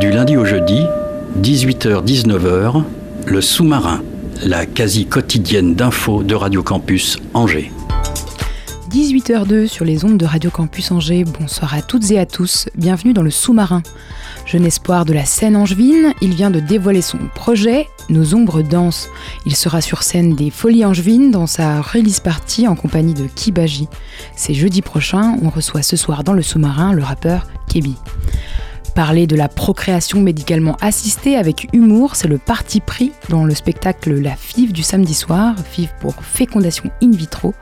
Du lundi au jeudi, 18h-19h, le sous-marin, la quasi quotidienne d'infos de Radio Campus Angers. 18h02 sur les ondes de Radio Campus Angers. Bonsoir à toutes et à tous. Bienvenue dans le sous-marin. Jeune espoir de la scène angevine, il vient de dévoiler son projet Nos ombres dansent. Il sera sur scène des Folies Angevines dans sa release party en compagnie de Kibaji. C'est jeudi prochain, on reçoit ce soir dans le sous-marin le rappeur Kebi. Parler de la procréation médicalement assistée avec humour, c'est le parti pris dans le spectacle La FIV du samedi soir, FIV pour fécondation in vitro.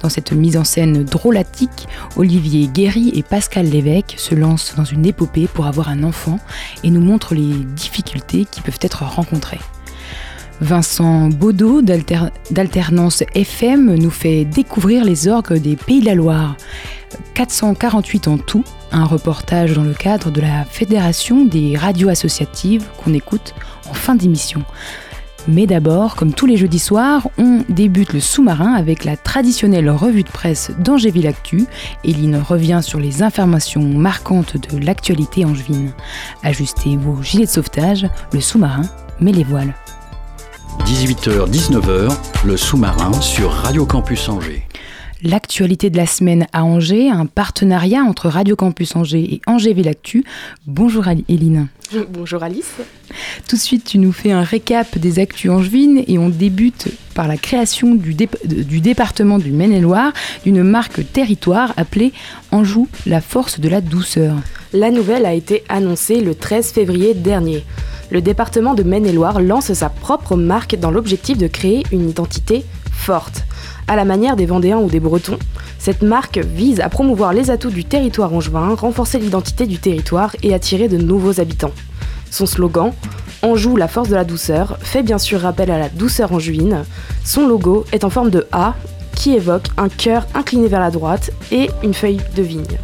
Dans cette mise en scène drôlatique, Olivier Guéry et Pascal Lévesque se lancent dans une épopée pour avoir un enfant et nous montrent les difficultés qui peuvent être rencontrées. Vincent Baudot d'Alter- d'Alternance FM nous fait découvrir les orgues des Pays de la Loire. 448 en tout, un reportage dans le cadre de la Fédération des radios associatives qu'on écoute en fin d'émission. Mais d'abord, comme tous les jeudis soirs, on débute le sous-marin avec la traditionnelle revue de presse d'Angéville Actu. Eline revient sur les informations marquantes de l'actualité angevine. Ajustez vos gilets de sauvetage, le sous-marin met les voiles. 18h-19h, le sous-marin sur Radio Campus Angers. L'actualité de la semaine à Angers, un partenariat entre Radio Campus Angers et Angéville Actu. Bonjour Eline. Bonjour Alice. Tout de suite, tu nous fais un récap des actus angevines et on débute par la création du département du Maine-et-Loire d'une marque territoire appelée Anjou, la force de la douceur. La nouvelle a été annoncée le 13 février dernier. Le département de Maine-et-Loire lance sa propre marque dans l'objectif de créer une identité forte. À la manière des Vendéens ou des Bretons, cette marque vise à promouvoir les atouts du territoire angevin, renforcer l'identité du territoire et attirer de nouveaux habitants. Son slogan, Anjou, la force de la douceur, fait bien sûr rappel à la douceur angevine. Son logo est en forme de A qui évoque un cœur incliné vers la droite et une feuille de vigne.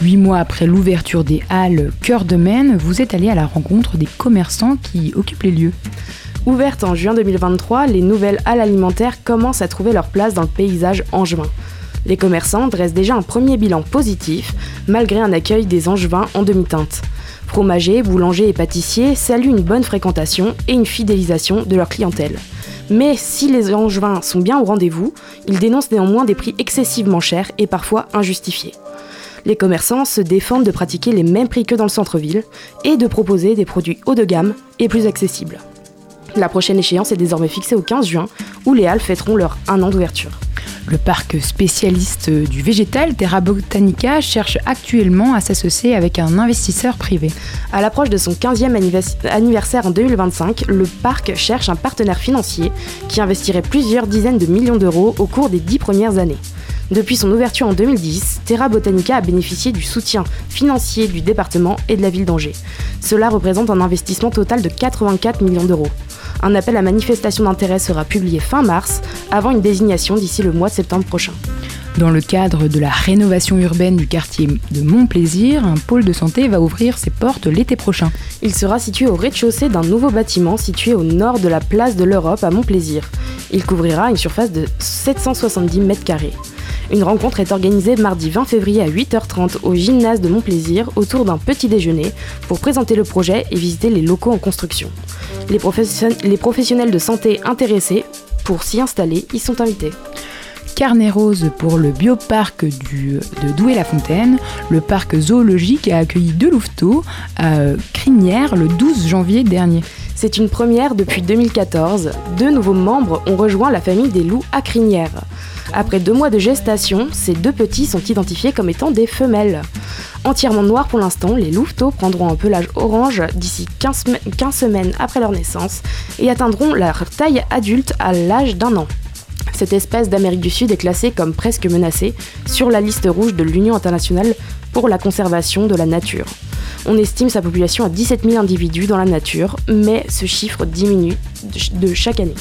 Huit mois après l'ouverture des halles Cœur de Maine, vous êtes allé à la rencontre des commerçants qui occupent les lieux. Ouvertes en juin 2023, les nouvelles halles alimentaires commencent à trouver leur place dans le paysage angevin. Les commerçants dressent déjà un premier bilan positif, malgré un accueil des angevins en demi-teinte. Fromagers, boulangers et pâtissiers saluent une bonne fréquentation et une fidélisation de leur clientèle. Mais si les angevins sont bien au rendez-vous, ils dénoncent néanmoins des prix excessivement chers et parfois injustifiés. Les commerçants se défendent de pratiquer les mêmes prix que dans le centre-ville et de proposer des produits haut de gamme et plus accessibles. La prochaine échéance est désormais fixée au 15 juin, où les Halles fêteront leur un an d'ouverture. Le parc spécialiste du végétal Terra Botanica cherche actuellement à s'associer avec un investisseur privé. À l'approche de son 15e annivers- anniversaire en 2025, le parc cherche un partenaire financier qui investirait plusieurs dizaines de millions d'euros au cours des dix premières années. Depuis son ouverture en 2010, Terra Botanica a bénéficié du soutien financier du département et de la ville d'Angers. Cela représente un investissement total de 84 millions d'euros. Un appel à manifestation d'intérêt sera publié fin mars, avant une désignation d'ici le mois de septembre prochain. Dans le cadre de la rénovation urbaine du quartier de Montplaisir, un pôle de santé va ouvrir ses portes l'été prochain. Il sera situé au rez-de-chaussée d'un nouveau bâtiment situé au nord de la place de l'Europe à Montplaisir. Il couvrira une surface de 770 mètres carrés. Une rencontre est organisée mardi 20 février à 8h30 au gymnase de Montplaisir autour d'un petit déjeuner pour présenter le projet et visiter les locaux en construction. Les, profession- les professionnels de santé intéressés pour s'y installer y sont invités. Carnet rose pour le bioparc du- de Douai-la-Fontaine. Le parc zoologique a accueilli deux louveteaux à Crinière le 12 janvier dernier. C'est une première depuis 2014. Deux nouveaux membres ont rejoint la famille des loups à crinière. Après deux mois de gestation, ces deux petits sont identifiés comme étant des femelles. Entièrement noirs pour l'instant, les louveteaux prendront un pelage orange d'ici 15, sem- 15 semaines après leur naissance et atteindront leur taille adulte à l'âge d'un an. Cette espèce d'Amérique du Sud est classée comme presque menacée sur la liste rouge de l'Union internationale pour la conservation de la nature. On estime sa population à 17 000 individus dans la nature, mais ce chiffre diminue de chaque année.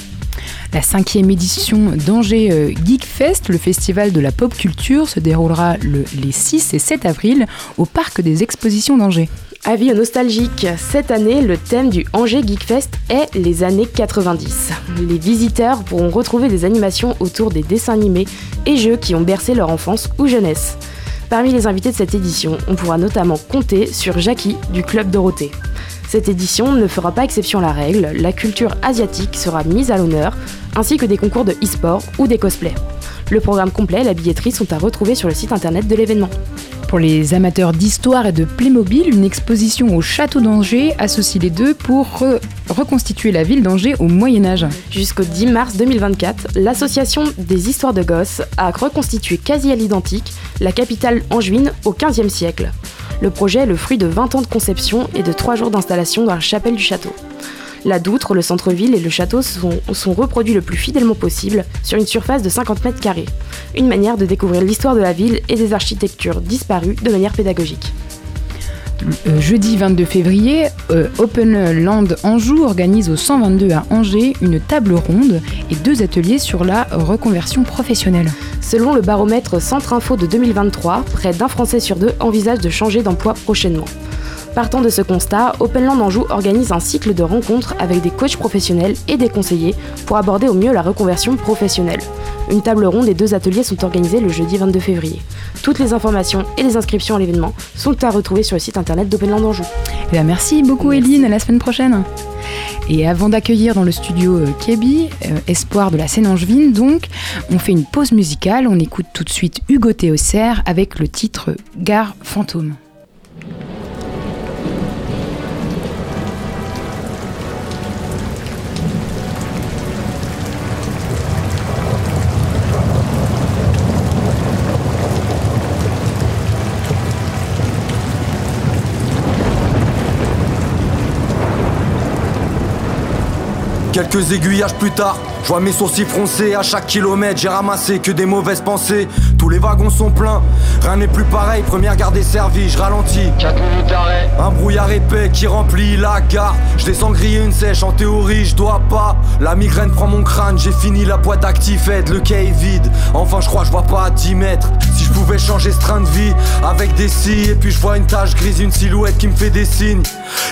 La cinquième édition d'Angers euh, Geek Fest, le festival de la pop culture, se déroulera les 6 et 7 avril au parc des expositions d'Angers. Avis nostalgique, cette année, le thème du Angers Geek Fest est les années 90. Les visiteurs pourront retrouver des animations autour des dessins animés et jeux qui ont bercé leur enfance ou jeunesse. Parmi les invités de cette édition, on pourra notamment compter sur Jackie du Club Dorothée. Cette édition ne fera pas exception à la règle, la culture asiatique sera mise à l'honneur, ainsi que des concours de e-sport ou des cosplays. Le programme complet et la billetterie sont à retrouver sur le site internet de l'événement. Pour les amateurs d'histoire et de Playmobil, une exposition au château d'Angers associe les deux pour reconstituer la ville d'Angers au Moyen Âge. Jusqu'au 10 mars 2024, l'association des histoires de gosses a reconstitué quasi à l'identique la capitale angevine au XVe siècle. Le projet est le fruit de 20 ans de conception et de 3 jours d'installation dans la chapelle du château. La Doutre, le centre-ville et le château sont, reproduits le plus fidèlement possible sur une surface de 50 mètres carrés. Une manière de découvrir l'histoire de la ville et des architectures disparues de manière pédagogique. Euh, jeudi 22 février, euh, Open Land Anjou organise au 122 à Angers une table ronde et deux ateliers sur la reconversion professionnelle. Selon le baromètre Centre Info de 2023, près d'un Français sur deux envisage de changer d'emploi prochainement. Partant de ce constat, Openland Anjou organise un cycle de rencontres avec des coachs professionnels et des conseillers pour aborder au mieux la reconversion professionnelle. Une table ronde et deux ateliers sont organisés le jeudi 22 février. Toutes les informations et les inscriptions à l'événement sont à retrouver sur le site internet d'Openland Anjou. Eh merci beaucoup Eline, à la semaine prochaine. Et avant d'accueillir dans le studio euh, Kebi, euh, espoir de la scène angevine donc, on fait une pause musicale, on écoute tout de suite Hugo Théocer avec le titre Gare fantôme. Quelques aiguillages plus tard, je vois mes sourcils froncés à chaque kilomètre, j'ai ramassé que des mauvaises pensées. Tous les wagons sont pleins, rien n'est plus pareil, première garde servie, je ralentis. 4 minutes d'arrêt. Un brouillard épais qui remplit la gare. Je descends griller une sèche, en théorie je dois pas. La migraine prend mon crâne, j'ai fini la boîte activette, le quai est vide. Enfin je crois je vois pas à 10 mètres. Si je pouvais changer ce train de vie avec des scies, et puis je vois une tache grise, une silhouette qui me fait des signes.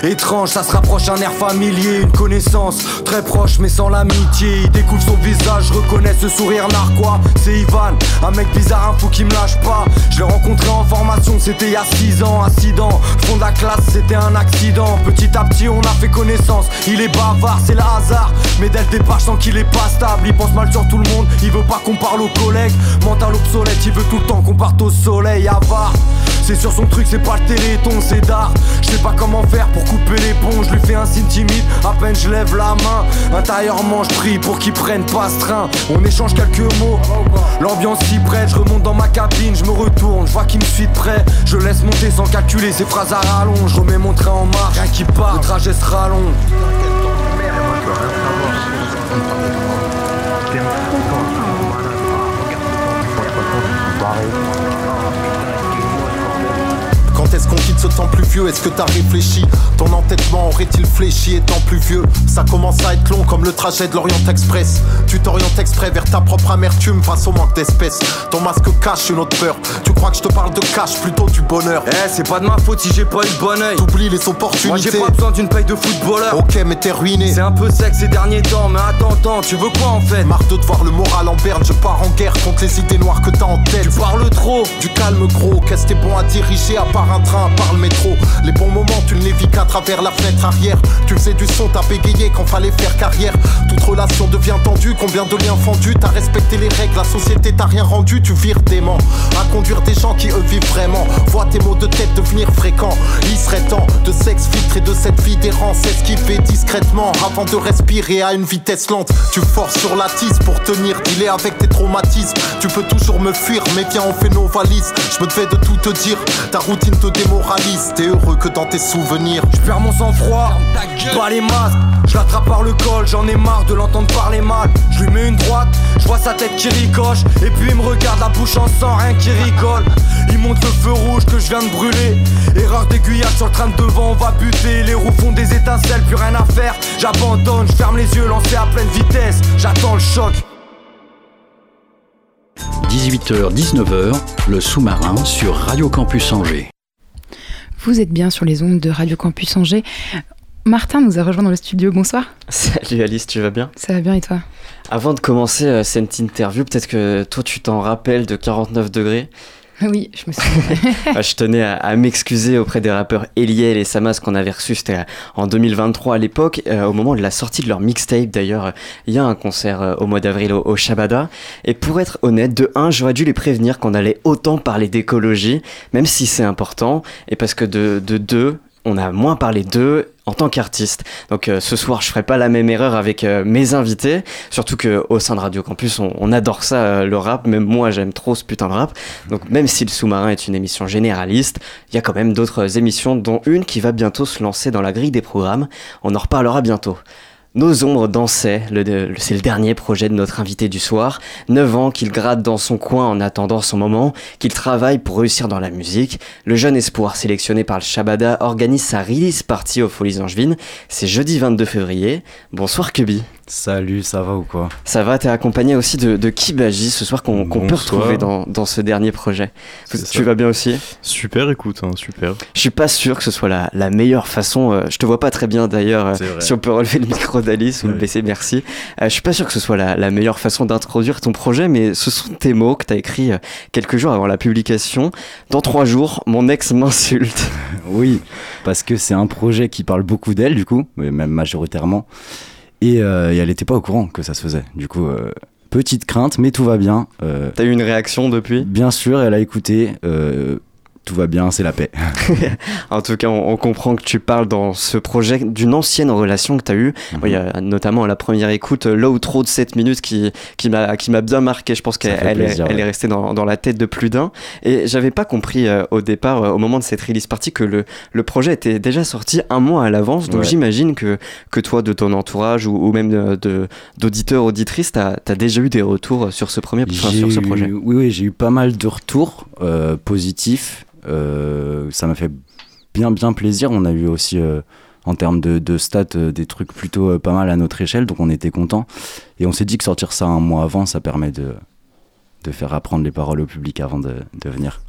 Étrange, ça se rapproche un air familier, une connaissance très proche mais sans l'amitié. Découvre son visage, je ce sourire narquois. C'est Ivan, un mec bizarre, un fou qui me lâche pas. Je l'ai rencontré en formation, c'était il y a 6 ans. Incident, fond de la classe, c'était un accident. Petit à petit, on a fait connaissance. Il est bavard, c'est le hasard. Mais dès le départ, je sens qu'il est pas stable. Il pense mal sur tout le monde, il veut pas qu'on parle aux collègues. Mental obsolète, il veut tout le temps qu'on parte au soleil. Avare, c'est sur son truc, c'est pas le téléthon, c'est d'art. Je sais pas comment faire pour couper les ponts. Je lui fais un signe timide, à peine je lève la main. Intérieurement, je prie pour qu'il prenne pas ce train. On échange quelques mots. L'ambiance s'y prête, je remonte dans ma cabine, je me retourne, je vois qu'il me suit de près. Je laisse monter sans calculer ses phrases à rallonge. Je remets mon train en marche, rien qui part, le trajet sera long. Est-ce qu'on quitte ce temps plus vieux? Est-ce que t'as réfléchi? Ton entêtement aurait-il fléchi étant plus vieux? Ça commence à être long comme le trajet de l'Orient Express. Tu t'orientes exprès vers ta propre amertume face au manque d'espèces. Ton masque cache une autre peur. Tu crois que je te parle de cash plutôt du bonheur Eh, c'est pas de ma faute si j'ai pas eu le bon oeil. T'oublies les opportunités. Moi j'ai pas besoin d'une paille de footballeur. Ok, mais t'es ruiné. C'est un peu sec ces derniers temps, mais attends, attends, tu veux quoi en fait? Marre de te voir le moral en berne, je pars en guerre contre les idées noires que t'as en tête. Tu parles trop. Du calme gros, qu'est-ce que t'es bon à diriger à part un train, par le métro. Les bons moments, tu ne les vis qu'à travers la fenêtre arrière. Tu faisais du son, t'as bégayé quand fallait faire carrière. Toute relation devient tendue, combien de liens fendus? T'as respecté les règles, la société t'a rien rendu, tu vires dément. À conduire des gens qui eux vivent vraiment. Vois tes mots de tête devenir fréquents. Il serait temps de s'exfiltrer de cette vie d'errance. Esquiver discrètement avant de respirer à une vitesse lente. Tu forces sur la tisse pour tenir, est avec tes traumatismes. Tu peux toujours me fuir, mais viens, on fait nos valises. Je me devais de tout te dire. Ta routine te démoralise. T'es heureux que dans tes souvenirs. Je perds mon sang-froid, pas les masques. Je l'attrape par le col, j'en ai marre de l'entendre parler mal. Je lui mets une droite, je vois sa tête qui ricoche. Et puis il me regarde la bouche en sang, rien qui rigole. Il monte le feu rouge que je viens de brûler. Erreur d'aiguillage sur le train de devant, on va buter. Les roues font des étincelles, plus rien à faire. J'abandonne, je ferme les yeux, lancé à pleine vitesse. J'attends le choc. 18h-19h, le sous-marin sur Radio Campus Angers. Vous êtes bien sur les ondes de Radio Campus Angers. Martin nous a rejoint dans le studio, bonsoir. Salut Alice, tu vas bien? Ça va bien et toi? Avant de commencer euh, cette interview, peut-être que toi tu t'en rappelles de 49 degrés. Oui, je me souviens. Ah, je tenais à, m'excuser auprès des rappeurs Eliel et Samas qu'on avait reçus, c'était en 2023 à l'époque, euh, au moment de la sortie de leur mixtape d'ailleurs. Il y a un concert euh, au mois d'avril au, au Shabada. Et pour être honnête, de un, j'aurais dû les prévenir qu'on allait autant parler d'écologie, même si c'est important, et parce que de, de deux, on a moins parlé d'eux en tant qu'artiste. Donc euh, ce soir, je ferai pas la même erreur avec euh, mes invités, surtout que au sein de Radio Campus, on, adore ça euh, le rap, même moi j'aime trop ce putain de rap. Donc même si le sous-marin est une émission généraliste, il y a quand même d'autres émissions dont une qui va bientôt se lancer dans la grille des programmes. On en reparlera bientôt. Nos ombres dansaient, c'est le dernier projet de notre invité du soir. 9 ans qu'il gratte dans son coin en attendant son moment, qu'il travaille pour réussir dans la musique. Le jeune espoir sélectionné par le Shabada organise sa release party aux Folies Angevines. C'est jeudi 22 février. Bonsoir Kubi. Salut, ça va ou quoi Ça va, t'es accompagné aussi de, de Kibaji ce soir qu'on peut retrouver dans, dans ce dernier projet. Tu ça. vas bien aussi Super, écoute, hein, super. Je suis pas sûr que ce soit la, la meilleure façon. euh, je te vois pas très bien d'ailleurs. euh, si on peut relever le micro d'Alice ou le baisser, merci. Euh, je suis pas sûr que ce soit la, la meilleure façon d'introduire ton projet, mais ce sont tes mots que t'as écrits euh, quelques jours avant la publication. Dans trois jours, mon ex m'insulte. Oui, parce que c'est un projet qui parle beaucoup d'elle, du coup, mais même majoritairement. Et, euh, et elle n'était pas au courant que ça se faisait. Du coup, euh, petite crainte, mais tout va bien. Euh, T'as eu une réaction depuis? bien sûr, elle a écouté. Tout va bien, c'est la paix. En tout cas, on, on comprend que tu parles dans ce projet d'une ancienne relation que tu as eue. Mhm. Il y a notamment à la première écoute euh, l'outro de 7 minutes qui, qui m'a bien marqué. Je pense qu'elle est, ouais. est restée dans, dans la tête de plus d'un. Et j'avais pas compris euh, au départ, euh, au moment de cette release party, que le, le projet était déjà sorti un mois à l'avance. Donc Ouais. j'imagine que, que toi, de ton entourage ou, ou même d'auditeurs, auditrices, tu as, déjà eu des retours sur ce premier enfin, sur ce eu- projet. Oui, oui, j'ai eu pas mal de retours euh, positifs. Euh, ça m'a fait bien, bien plaisir. On a eu aussi, euh, en termes de, de stats, euh, des trucs plutôt pas mal à notre échelle, donc on était content. Et on s'est dit que sortir ça un mois avant, ça permet de, de faire apprendre les paroles au public avant de, de venir.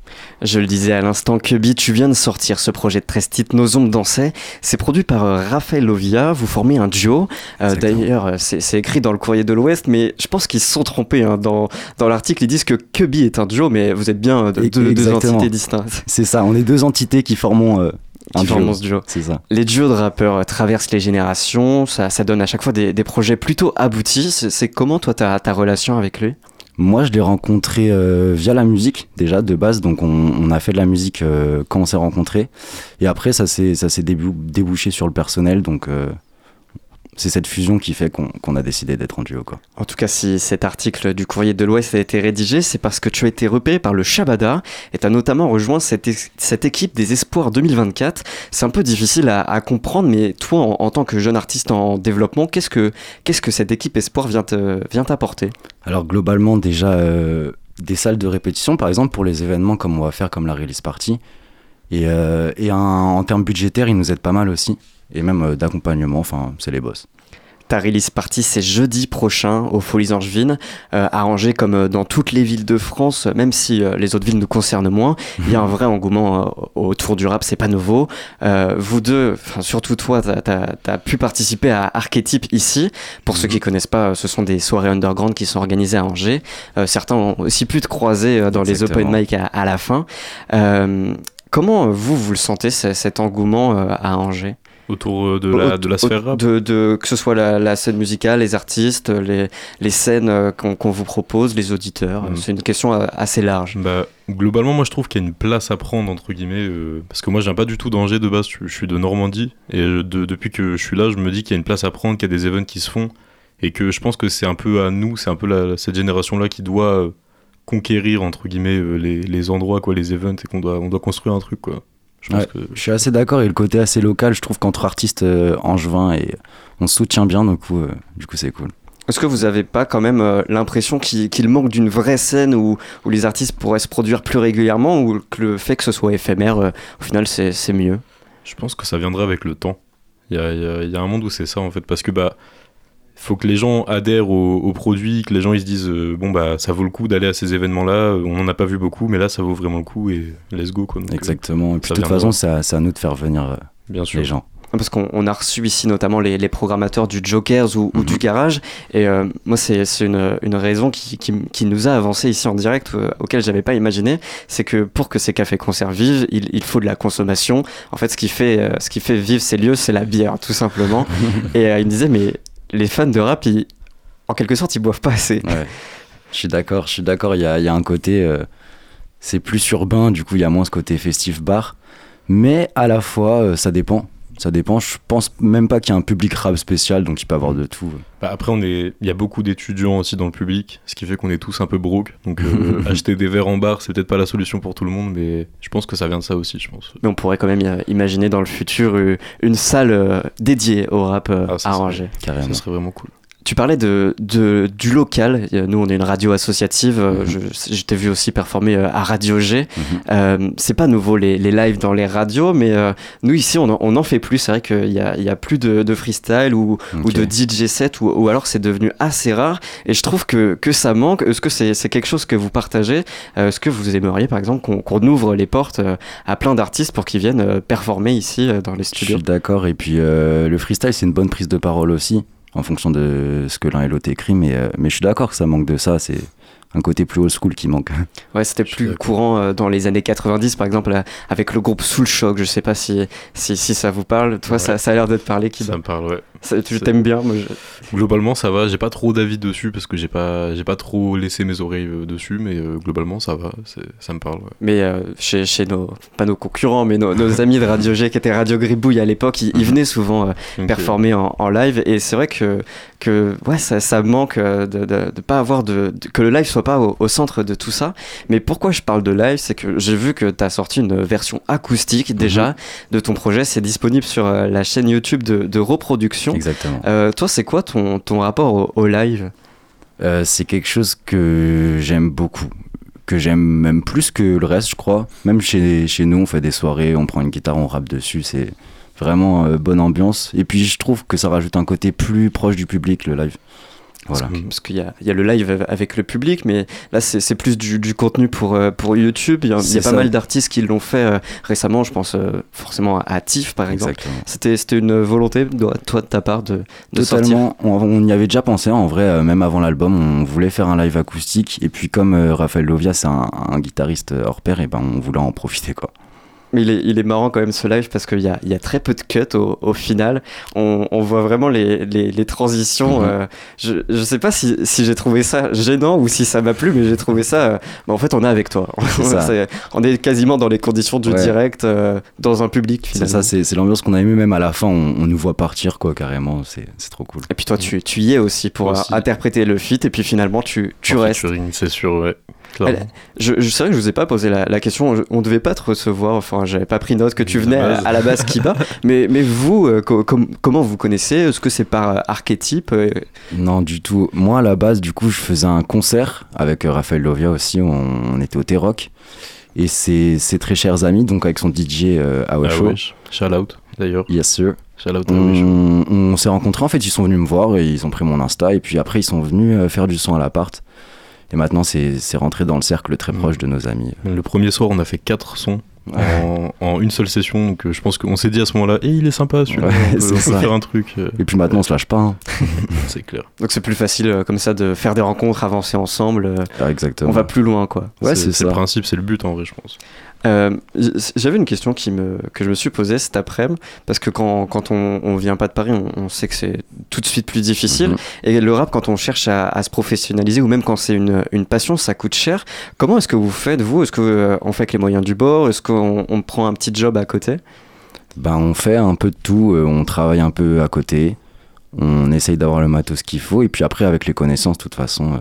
Je le disais à l'instant, Kubi, tu viens de sortir ce projet de 13 titres, Nos ombres dansaient. C'est produit par euh, Raphaël Lovia, vous formez un duo. Euh. D'ailleurs, euh, c'est écrit dans le courrier de l'Ouest, mais je pense qu'ils se sont trompés. hein. Dans, dans l'article, ils disent que Kubi est un duo, mais vous êtes bien de- deux, entités distinctes. C'est ça, on est deux entités qui formons euh, un Qui duo. ce duo. Ça. Les duos de rappeurs traversent les générations, ça, ça donne à chaque fois des, des projets plutôt aboutis. C'est c'est comment, toi, ta, ta relation avec lui? Moi, je l'ai rencontré euh, via la musique, déjà, de base. Donc, on, a fait de la musique euh, quand on s'est rencontrés. Et après, ça s'est débouché sur le personnel. Donc, euh, c'est cette fusion qui fait qu'on a décidé d'être en duo, quoi. En tout cas, si cet article du Courrier de l'Ouest a été rédigé, c'est parce que tu as été repéré par le Shabada et tu as notamment rejoint cette, équipe des Espoirs 2024. C'est un peu difficile à, à comprendre, mais toi, en, en tant que jeune artiste en développement, qu'est-ce que, qu'est-ce que cette équipe Espoir vient te- vient t'apporter? Alors, globalement, déjà, euh, des salles de répétition, par exemple, pour les événements comme on va faire, comme la release party. Et, euh, et un- en termes budgétaires, ils nous aident pas mal aussi. Et même euh, d'accompagnement, enfin, c'est les boss. Ta release party, c'est jeudi prochain aux Folies Angevines, euh, à Angers comme euh, dans toutes les villes de France, même si euh, les autres villes nous concernent moins. Il y a un vrai engouement euh, autour du rap, c'est pas nouveau. Vous deux, surtout toi, t'as as, pu participer à Archetype ici. Pour ceux qui connaissent pas, ce sont des soirées underground qui sont organisées à Angers. Certains ont aussi pu te croiser dans les open mic à, à la fin. Comment vous, vous le sentez, ce- cet engouement à Angers? Autour euh, de la, de la sphère rap de, de- que ce soit la, la scène musicale, les artistes, les, les scènes euh, qu'on qu'on vous propose, les auditeurs. Mm. C'est une question euh, assez large. Bah, globalement, moi je trouve qu'il y a une place à prendre, entre guillemets, euh, parce que moi je viens pas du tout d'Angers de base, je, je suis de Normandie, et de- depuis que je suis là, je me dis qu'il y a une place à prendre, qu'il y a des events qui se font, et que je pense que c'est un peu à nous, c'est un peu la- cette génération-là qui doit euh, conquérir, entre guillemets, euh, les, les endroits, quoi, les events, et qu'on doit, on doit construire un truc, quoi. Je pense Ouais, que Je suis assez d'accord et le côté assez local, je trouve qu'entre artistes euh, angevins et on se soutient bien, du coup, euh, du coup c'est cool. Est-ce que vous avez pas quand même euh, l'impression qu'il manque d'une vraie scène où, où les artistes pourraient se produire plus régulièrement ou que le fait que ce soit éphémère, euh, au final, c'est c'est mieux? Je pense que ça viendra avec le temps. Il y y a- il y a un monde où c'est ça en fait, parce que bah faut que les gens adhèrent au, au produit, que les gens ils se disent euh, bon bah ça vaut le coup d'aller à ces événements-là. On n'en a pas vu beaucoup, mais là ça vaut vraiment le coup et let's go quoi. Donc, euh, Exactement. Et puis de toute façon, c'est à, nous de faire venir euh, bien sûr. les gens. Parce qu'on on a reçu ici notamment les, les programmateurs du Jokers ou, ou Mhm. du Garage. Et euh, moi, c'est une, une raison qui, qui, qui nous a avancé ici en direct, euh, auquel j'avais pas imaginé. C'est que pour que ces cafés-concerts vivent, il, il faut de la consommation. En fait, ce qui fait, euh, ce qui fait vivre ces lieux, c'est la bière, tout simplement. et euh, il me disait, mais les fans de rap, ils- en quelque sorte, ils boivent pas assez. Je suis d'accord, je suis d'accord. Il y a, il y a un côté, euh, c'est plus urbain, du coup il y a moins ce côté festif bar, mais à la fois euh, ça dépend. Ça dépend. Je pense même pas qu'il y a un public rap spécial, donc il peut avoir de tout. Bah, après, on est, il y a beaucoup d'étudiants aussi dans le public, ce qui fait qu'on est tous un peu broke. Donc, euh, acheter des verres en bar, c'est peut-être pas la solution pour tout le monde, mais je pense que ça vient de ça aussi, je pense. Mais on pourrait quand même imaginer dans le futur euh, une salle euh, dédiée au rap Ah, ça arrangé. Carrément. Ça serait vraiment cool. Tu parlais de, de- du local. Euh, Nous, on est une radio associative. Mhm. je, je t'ai vu aussi performer euh, à Radio G. Mhm. Euh, c'est pas nouveau les, les lives dans les radios, mais euh, nous ici, on en, on en fait plus. C'est vrai qu'il y a, il y a plus de, de freestyle ou, ou de DJ set, ou, ou alors c'est devenu assez rare. Et je trouve que, que ça manque. Est-ce que c'est c'est quelque chose que vous partagez? Euh, Est-ce que vous aimeriez, par exemple, qu'on qu'on ouvre les portes à plein d'artistes pour qu'ils viennent performer ici dans les Je studios? suis d'accord. Et puis euh, le freestyle, c'est une bonne prise de parole aussi, en fonction de ce que l'un et l'autre écrit. Mais, euh, mais je suis d'accord que ça manque de ça. C'est un côté plus old school qui manque. Ouais, c'était plus courant euh, dans les années 90, par exemple, euh, avec le groupe Soul Shock. Je sais pas si, si, si ça vous parle. Toi, Ouais. ça, ça a l'air d'être parlé. Qui, Ça me parle, ouais. Ça- tu t'aimes bien moi, je- Globalement, ça va. J'ai pas trop d'avis dessus parce que j'ai pas, j'ai pas trop laissé mes oreilles euh, dessus, mais euh, globalement, ça va. Ça me parle, ouais. Mais euh, chez, chez nos, pas nos concurrents, mais nos, nos amis de Radio G qui étaient Radio Gribouille à l'époque, ils, ils venaient souvent euh, performer en, en live. Et c'est vrai que, que ouais, ça, ça manque de, de, de pas avoir de, de- que le live soit pas au, au centre de tout ça. Mais pourquoi je parle de live, c'est que j'ai vu que tu as sorti une version acoustique déjà de ton projet. C'est disponible sur la chaîne YouTube de, de reproduction. Exactement. Euh, toi, c'est quoi ton, ton rapport au, au live Euh, c'est quelque chose que j'aime beaucoup. Que j'aime même plus que le reste, je crois. Même chez, chez nous, on fait des soirées, on prend une guitare, on rappe dessus. C'est vraiment euh, bonne ambiance. Et puis, je trouve que ça rajoute un côté plus proche du public, le live. Voilà. Parce qu'il y a, il y a le live avec le public, mais là, c'est plus du, du contenu pour, euh, pour YouTube. Il y a, il y a C'est pas mal d'artistes qui l'ont fait euh, récemment. Je pense euh, forcément à Tiff, par exemple. C'était une volonté, de, toi, de ta part, de, de sortir Totalement. On, on y avait déjà pensé, en vrai, euh, même avant l'album, on voulait faire un live acoustique. Et puis, comme Raphaël Lovia, c'est un, un guitariste hors pair, et ben on voulait en profiter, quoi. Il est, il est marrant quand même ce live parce qu'il y a, il y a très peu de cuts au, au final. On, on voit vraiment les, les, les transitions. Mhm. euh, je, je sais pas si, si j'ai trouvé ça gênant ou si ça m'a plu, mais j'ai trouvé ça. euh, bah, en fait, on est avec toi. Ça. On est quasiment dans les conditions du Ouais. direct euh, dans un public C'est ça, c'est l'ambiance qu'on a aimé, même à la fin, on, on nous voit partir, quoi, carrément. C'est trop cool. Et puis toi, tu, tu y es aussi pour aussi. interpréter le feat et puis finalement, tu, tu en restes. C'est sûr, ouais. Clairement. Je, je c'est vrai que je vous ai pas posé la, la question. Je- on devait pas te recevoir. Enfin, j'avais pas pris note que tu venais à, base. à la base Kiba. mais, mais vous, euh, co- com- comment vous connaissez? Est-ce que c'est par euh, archétype euh, Non, du tout. Moi, à la base, du coup, je faisais un concert avec euh, Raphaël Lovia aussi. On, on était au T-Rock. Et ses, ses très chers amis, donc avec son DJ euh, Ah Awesho. wesh. Shout out, d'ailleurs. Yes, sir. Shout out à Wesh. On, on s'est rencontrés, en fait, ils sont venus me voir et ils ont pris mon Insta. Et puis après, ils sont venus faire du son à l'appart. Et maintenant, c'est c'est rentré dans le cercle très Mm. proche de nos amis. Le premier soir, on a fait 4 sons en, en une seule session. Donc euh, je pense qu'on s'est dit à ce moment-là, et il est sympa celui-là, Ouais, on peut, c'est on peut ça. faire un truc. euh, Et puis maintenant, on se lâche pas. hein. c'est clair. Donc c'est plus facile euh, comme ça de faire des rencontres, avancer ensemble. euh, Ah, exactement. on va plus loin, quoi. Ouais, c'est c'est ça. le principe, c'est le but en vrai, je pense. Euh, J'avais une question qui me, que je me suis posée cet après-midi, parce que quand, quand on, on vient pas de Paris, on, on sait que c'est tout de suite plus difficile. Mhm. Et le rap, quand on cherche à, à se professionnaliser, ou même quand c'est une, une passion, ça coûte cher. Comment est-ce que vous faites, vous? Est-ce qu'on on fait avec les moyens du bord? Est-ce qu'on on prend un petit job à côté? Ben, on fait un peu de tout, euh, on travaille un peu à côté, on essaye d'avoir le matos qu'il faut, et puis après, avec les connaissances, de toute façon, euh,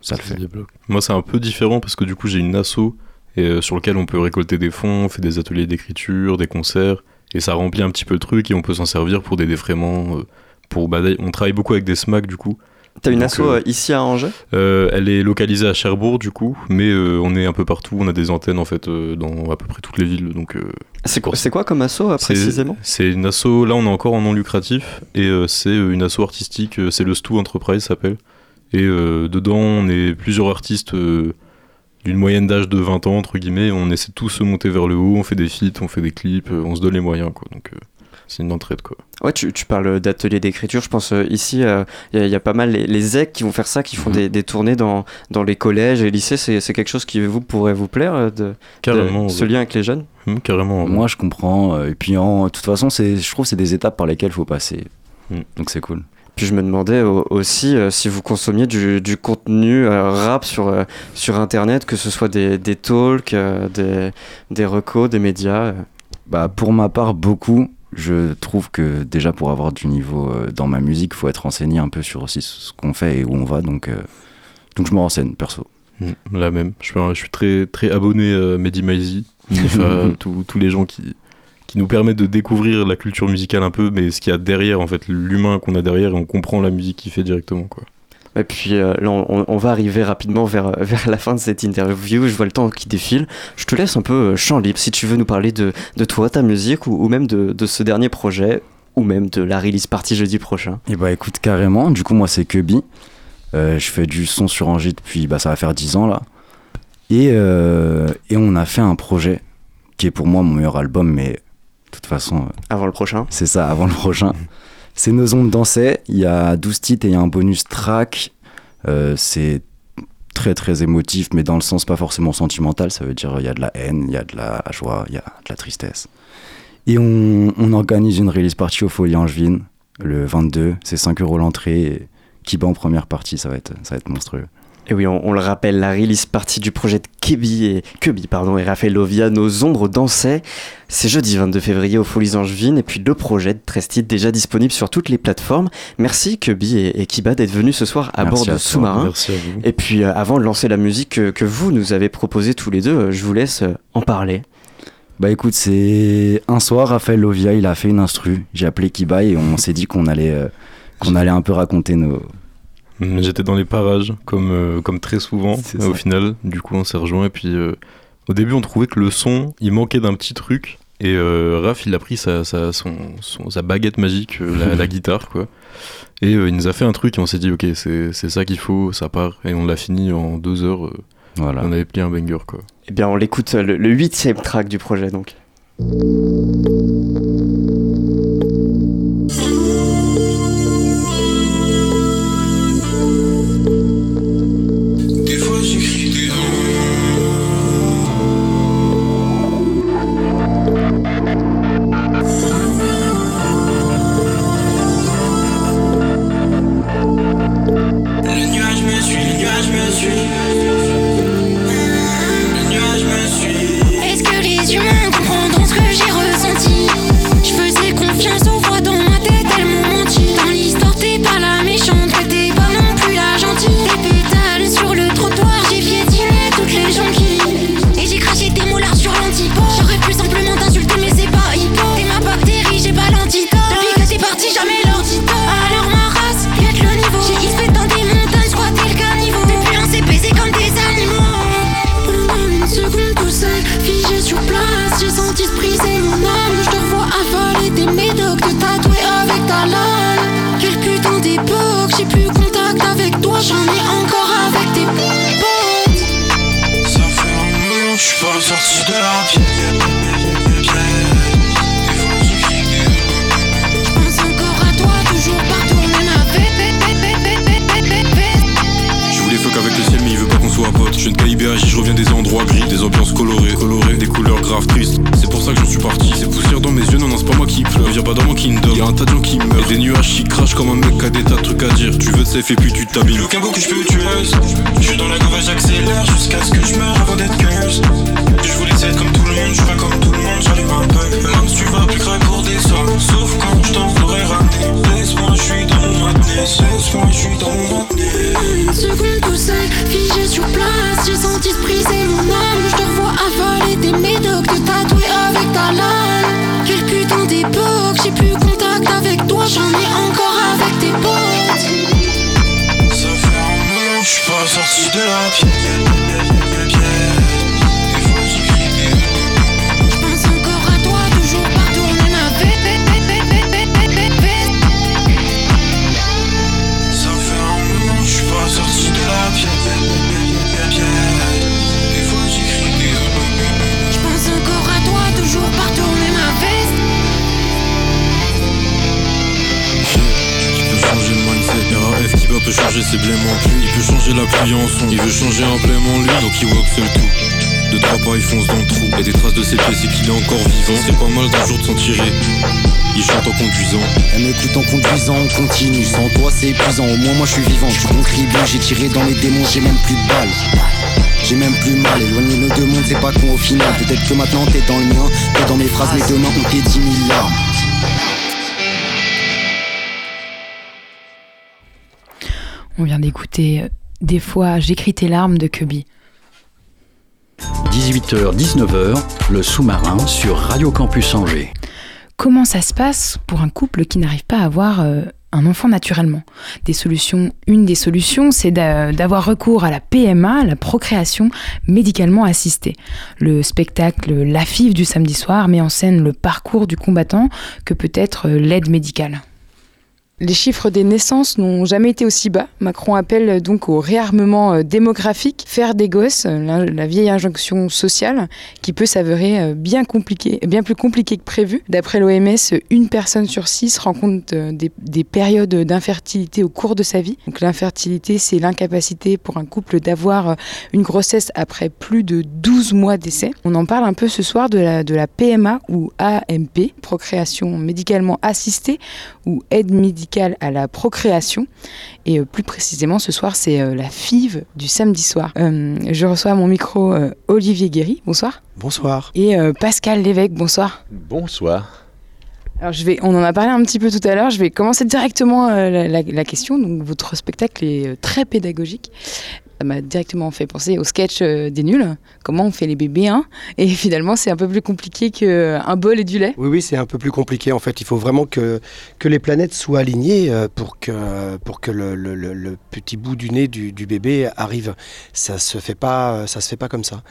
ça le fait. Moi, c'est un peu différent parce que du coup, j'ai une asso et euh, sur lequel on peut récolter des fonds, on fait des ateliers d'écriture, des concerts, et ça remplit un petit peu le truc et on peut s'en servir pour des défraiements. euh, pour, bah, on travaille beaucoup avec des SMAC du coup. T'as une Donc, asso euh, ici à Angers? Euh, elle est localisée à Cherbourg du coup, mais euh, on est un peu partout, on a des antennes en fait dans à peu près toutes les villes. Donc, C'est quoi, c'est quoi comme asso précisément? C'est une asso, là on est encore en non lucratif, et c'est une asso artistique, c'est le Stu Enterprise s'appelle. Et dedans on est plusieurs artistes d'une moyenne d'âge de 20 ans entre guillemets, on essaie de tous se monter vers le haut, on fait des feats, on fait des clips, euh, on se donne les moyens quoi, donc euh, c'est une entraide quoi. Ouais, tu, tu parles d'ateliers d'écriture. Je pense euh, ici, il y, a- y a pas mal les, les ZEC qui vont faire ça, qui font Mhm. des, des tournées dans, dans les collèges et lycées. C'est c'est quelque chose qui vous pourrait vous plaire, euh, de, Carrément. de- ce ouais. lien avec les jeunes? Hum, carrément. ouais. Moi, je comprends. euh, Et puis, en de toute façon, c'est, je trouve que c'est des étapes par lesquelles il faut passer. Mm. Donc, c'est cool. Puis je me demandais au- aussi euh, si vous consommiez du, du contenu euh, rap sur, euh, sur Internet, que ce soit des, des talks, euh, des, des recos, des médias. euh. Bah, pour ma part, beaucoup. Je trouve que déjà, pour avoir du niveau euh, dans ma musique, il faut être renseigné un peu sur aussi ce qu'on fait et où on va. Donc, euh, donc je me renseigne, perso. Hum, La même. Je je suis très, très abonné à Mehdi Maizi, tous les gens qui, qui nous permettent de découvrir la culture musicale un peu, mais ce qu'il y a derrière, en fait, l'humain qu'on a derrière, et on comprend la musique qu'il fait directement. Quoi. Et puis euh, là, on, on va arriver rapidement vers, vers la fin de cette interview. Je vois le temps qui défile. Je te laisse un peu euh, champ libre si tu veux nous parler de, de toi, ta musique, ou, ou même de, de ce dernier projet, ou même de la release party jeudi prochain. Et bah, écoute, carrément. Du coup, moi, c'est Kubi. Euh, je fais du son sur Angers depuis, bah, ça va faire 10 ans là. Et, euh, et on a fait un projet qui est pour moi mon meilleur album, mais toute façon, euh, Avant le prochain. c'est ça, avant le prochain. C'est Nos ombres dansaient. Il y a 12 titres et il y a un bonus track. Euh, c'est très très émotif, mais dans le sens pas forcément sentimental. Ça veut dire il y a de la haine, il y a de la joie, il y a de la tristesse. Et on, on organise une release party au Folie Angevine le 22. C'est 5 euros l'entrée. et Kiba en première partie, ça va être, ça va être monstrueux. Et oui, on, on le rappelle, la release partie du projet de Kebi et, Kebi, pardon, et Raphaël Lovia, Nos ombres dansaient. C'est jeudi 22 février au Folies Angevines. Et puis le projet de 13 titres déjà disponible sur toutes les plateformes. Merci Kebi et, et Kiba d'être venus ce soir à Merci bord de. Sous-Marin. Merci à vous. Et puis euh, avant de lancer la musique que, que vous nous avez proposée tous les deux, euh, je vous laisse euh, en parler. Bah écoute, c'est un soir, Raphaël Lovia, il a fait une instru. J'ai appelé Kiba et on s'est dit qu'on allait, euh, qu'on allait un peu raconter nos. J'étais dans les parages, comme, euh, comme très souvent, au ça. final. Du coup, on s'est rejoint. Et puis, euh, au début, on trouvait que le son, il manquait d'un petit truc. Et euh, Raph, il a pris sa, sa, son, son- sa baguette magique, euh, la, la guitare, quoi. Et euh, il nous a fait un truc et on s'est dit, ok, c'est c'est ça qu'il faut, ça part. Et on l'a fini en deux heures. euh, Voilà. On avait plié un banger, quoi. Eh bien, on l'écoute, le, le huitième track du projet donc. Dire. Tu veux te safe et puis tu t'habilles. Aucun bout que je peux tueuse Je suis dans la gauve, j'accélère jusqu'à ce que je meure avant d'être curse. Je voulais être comme tout le monde, je suis pas comme tout le monde, j'arrive un peu. Même si tu vas plus craquer pour des sommes Sauf quand je t'en aurais ramené Laisse-moi, je suis dans mon madness Laisse-moi, je suis dans mon madness Une seconde tout seul, figé sur place. J'ai senti se briser sorti de la pièce. Je changer ses blêmes en pluie Il peut changer la pluie en son, il veut changer un blême en lui Donc il walk seul tout De trois pas il fonce dans le trou Et des traces de ses pieds c'est qu'il est encore vivant C'est pas mal d'un jour de s'en tirer Il chante en conduisant Elle m'écoute en conduisant, on continue. Sans toi, c'est épuisant. Au moins, moi, je suis vivant. Tu contribues, j'ai tiré dans les démons, j'ai même plus de balles. J'ai même plus mal. Éloigner nos deux mondes, c'est pas con au final. Peut-être que maintenant, t'es dans le mien. T'es dans mes phrases, mais demain, on t'est dix mille larmes. On vient d'écouter euh, Des fois, j'écris tes larmes de Cubby. 18h-19h, le sous-marin sur Radio Campus Angers. Comment ça se passe pour un couple qui n'arrive pas à avoir euh, un enfant naturellement? Des solutions, une des solutions, c'est d'a- d'avoir recours à la PMA, la procréation médicalement assistée. Le spectacle La FIV du samedi soir met en scène le parcours du combattant que peut être euh, l'aide médicale. Les chiffres des naissances n'ont jamais été aussi bas. Macron appelle donc au réarmement euh, démographique, faire des gosses, euh, la, vieille injonction sociale qui peut s'avérer euh, bien bien plus compliquée que prévu. D'après l'OMS, une personne sur six rencontre euh, des, des périodes d'infertilité au cours de sa vie. Donc l'infertilité, c'est l'incapacité pour un couple d'avoir euh, une grossesse après plus de 12 mois d'essai. On en parle un peu ce soir de la, de la PMA ou AMP, procréation médicalement assistée ou aide médicale à la procréation. Et euh, plus précisément, ce soir, c'est euh, la FIV du samedi soir. Euh, je reçois à mon micro euh, Olivier Guéry, bonsoir. Bonsoir. Et euh, Pascal Lévesque, bonsoir. Bonsoir. Alors, je vais, on en a parlé un petit peu tout à l'heure. Je vais commencer directement euh, la, la- la question. Donc, votre spectacle est euh, très pédagogique. Ça m'a directement fait penser au sketch euh, des nuls. Comment on fait les bébés, hein? Et finalement, c'est un peu plus compliqué qu'un bol et du lait. Oui, oui, c'est un peu plus compliqué en fait. Il faut vraiment que, que les planètes soient alignées euh, pour que, pour que le, le- le- le petit bout du nez du, du bébé arrive. Ça se fait pas, ça se fait pas comme ça.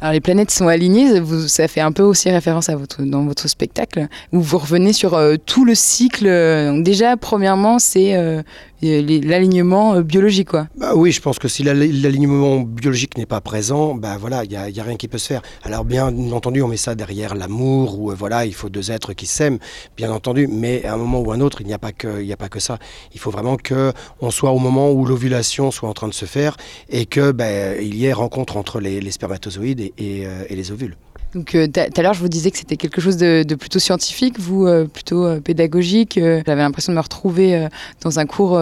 Alors les planètes sont alignées, vous- ça fait un peu aussi référence à votre, dans votre spectacle, où vous revenez sur euh, tout le cycle. Euh, Donc déjà, premièrement, c'est euh, l'alignement euh, biologique. Quoi. Bah oui, je pense que si l'al- l'alignement biologique n'est pas présent, bah voilà, il y a, a rien qui peut se faire. Alors bien entendu, on met ça derrière l'amour ou euh, voilà, il faut deux êtres qui s'aiment, bien entendu. Mais à un moment ou un autre, il n'y a pas que, il n'y a pas que ça. Il faut vraiment que on soit au moment où l'ovulation soit en train de se faire et que ben, il y ait rencontre entre les, spermatozoïdes euh, et les ovules. Donc euh, tout à l'heure, je vous disais que c'était quelque chose de, de plutôt scientifique, vous euh, plutôt euh, pédagogique. J'avais l'impression de me retrouver euh, dans un cours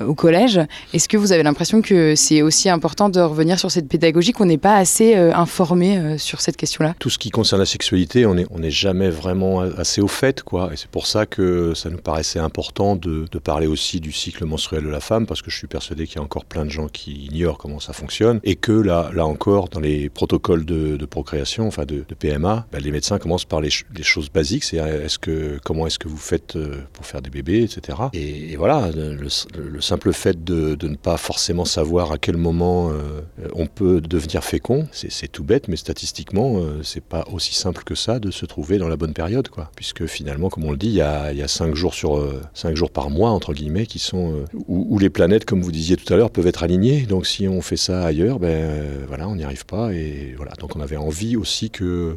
au collège. Est-ce que vous avez l'impression que c'est aussi important de revenir sur cette pédagogie, qu'on n'est pas assez informé sur cette question-là? Tout ce qui concerne la sexualité, on n'est on jamais vraiment assez au fait, quoi. Et c'est pour ça que ça nous paraissait important de, de parler aussi du cycle menstruel de la femme, parce que je suis persuadé qu'il y a encore plein de gens qui ignorent comment ça fonctionne, et que là, là encore, dans les protocoles de, de procréation, enfin de, PMA, bah, les médecins commencent par les, ch- les choses basiques, c'est euh, est-ce que comment est-ce que vous faites euh, pour faire des bébés, etc. Et, voilà, le, le- le simple fait de, ne pas forcément savoir à quel moment euh, on peut devenir fécond, c'est tout bête, mais statistiquement, euh, c'est pas aussi simple que ça de se trouver dans la bonne période, quoi. Puisque finalement, comme on le dit, il y a, cinq jours sur cinq jours par mois entre guillemets qui sont où, où les planètes, comme vous disiez tout à l'heure, peuvent être alignées. Donc si on fait ça ailleurs, ben voilà, on n'y arrive pas. Et voilà, donc on avait envie aussi que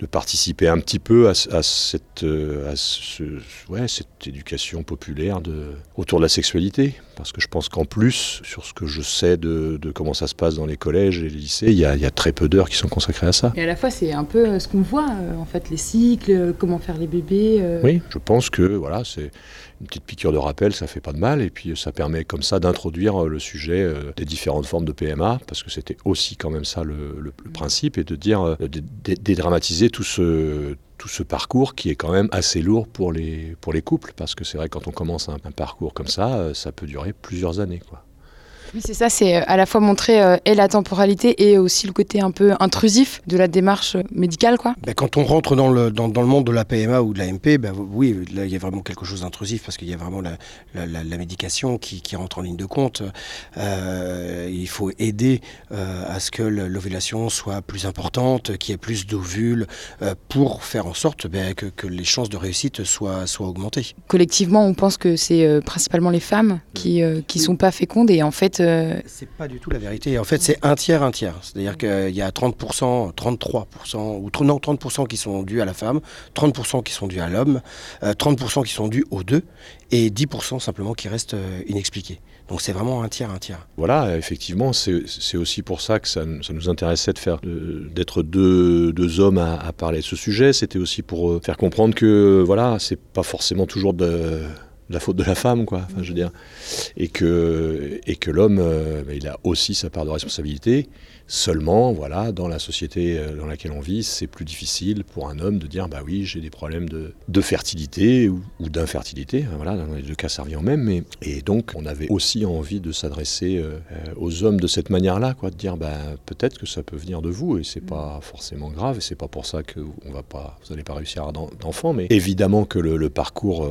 de participer un petit peu à, ce- à cette, euh, à ce- ouais, cette éducation populaire de, autour de la sexualité. Parce que je pense qu'en plus, sur ce que je sais de, de comment ça se passe dans les collèges et les lycées, il y a, il y a très peu d'heures qui sont consacrées à ça. Et à la fois, c'est un peu euh, ce qu'on voit, euh, en fait, les cycles, comment faire les bébés. euh. Oui, je pense que voilà, c'est une petite piqûre de rappel, ça fait pas de mal, et puis ça permet comme ça d'introduire euh, le sujet euh, des différentes formes de PMA, parce que c'était aussi quand même ça le, principe, et de dire, euh, dédramatiser tout ce parcours qui est quand même assez lourd pour les, couples, parce que c'est vrai quand on commence un, un parcours comme ça, ça peut durer plusieurs années. Quoi. Oui, c'est ça, c'est euh, à la fois montrer euh, et la temporalité et aussi le côté un peu intrusif de la démarche médicale, quoi. Ben, quand on rentre dans le, dans, dans le monde de la PMA ou de la MP, ben, oui, là, il y a vraiment quelque chose d'intrusif parce qu'il y a vraiment la, la, la, la médication qui, qui, rentre en ligne de compte. Euh, il faut aider euh, à ce que l'ovulation soit plus importante, qu'il y ait plus d'ovules euh, pour faire en sorte ben, que, que, les chances de réussite soient, soient augmentées. Collectivement, on pense que c'est euh, principalement les femmes qui, euh, qui sont pas fécondes et en fait... C'est pas du tout la vérité. En fait, c'est un tiers, un tiers. C'est-à-dire qu'il y a 30%, 33%, ou non, 30% qui sont dus à la femme, 30% qui sont dus à l'homme, 30% qui sont dus aux deux, et 10% simplement qui restent inexpliqués. Donc c'est vraiment un tiers, un tiers. Voilà, effectivement, c'est aussi pour ça que ça, ça nous intéressait de faire d'être deux, deux, hommes à, à, parler de ce sujet. C'était aussi pour faire comprendre que voilà, c'est pas forcément toujours de la faute de la femme, quoi. Enfin, je veux dire, et que et que l'homme, euh, il a aussi sa part de responsabilité. Seulement, voilà, dans la société euh, dans laquelle on vit, c'est plus difficile pour un homme de dire, bah oui, j'ai des problèmes de, de fertilité ou, d'infertilité. Voilà, dans les deux cas, ça revient au même. Et donc, on avait aussi envie de s'adresser euh, aux hommes de cette manière-là, quoi, de dire, bah peut-être que ça peut venir de vous et c'est pas forcément grave et c'est pas pour ça que on va pas, vous n'allez pas réussir à avoir d'enfants. Mais évidemment que le, parcours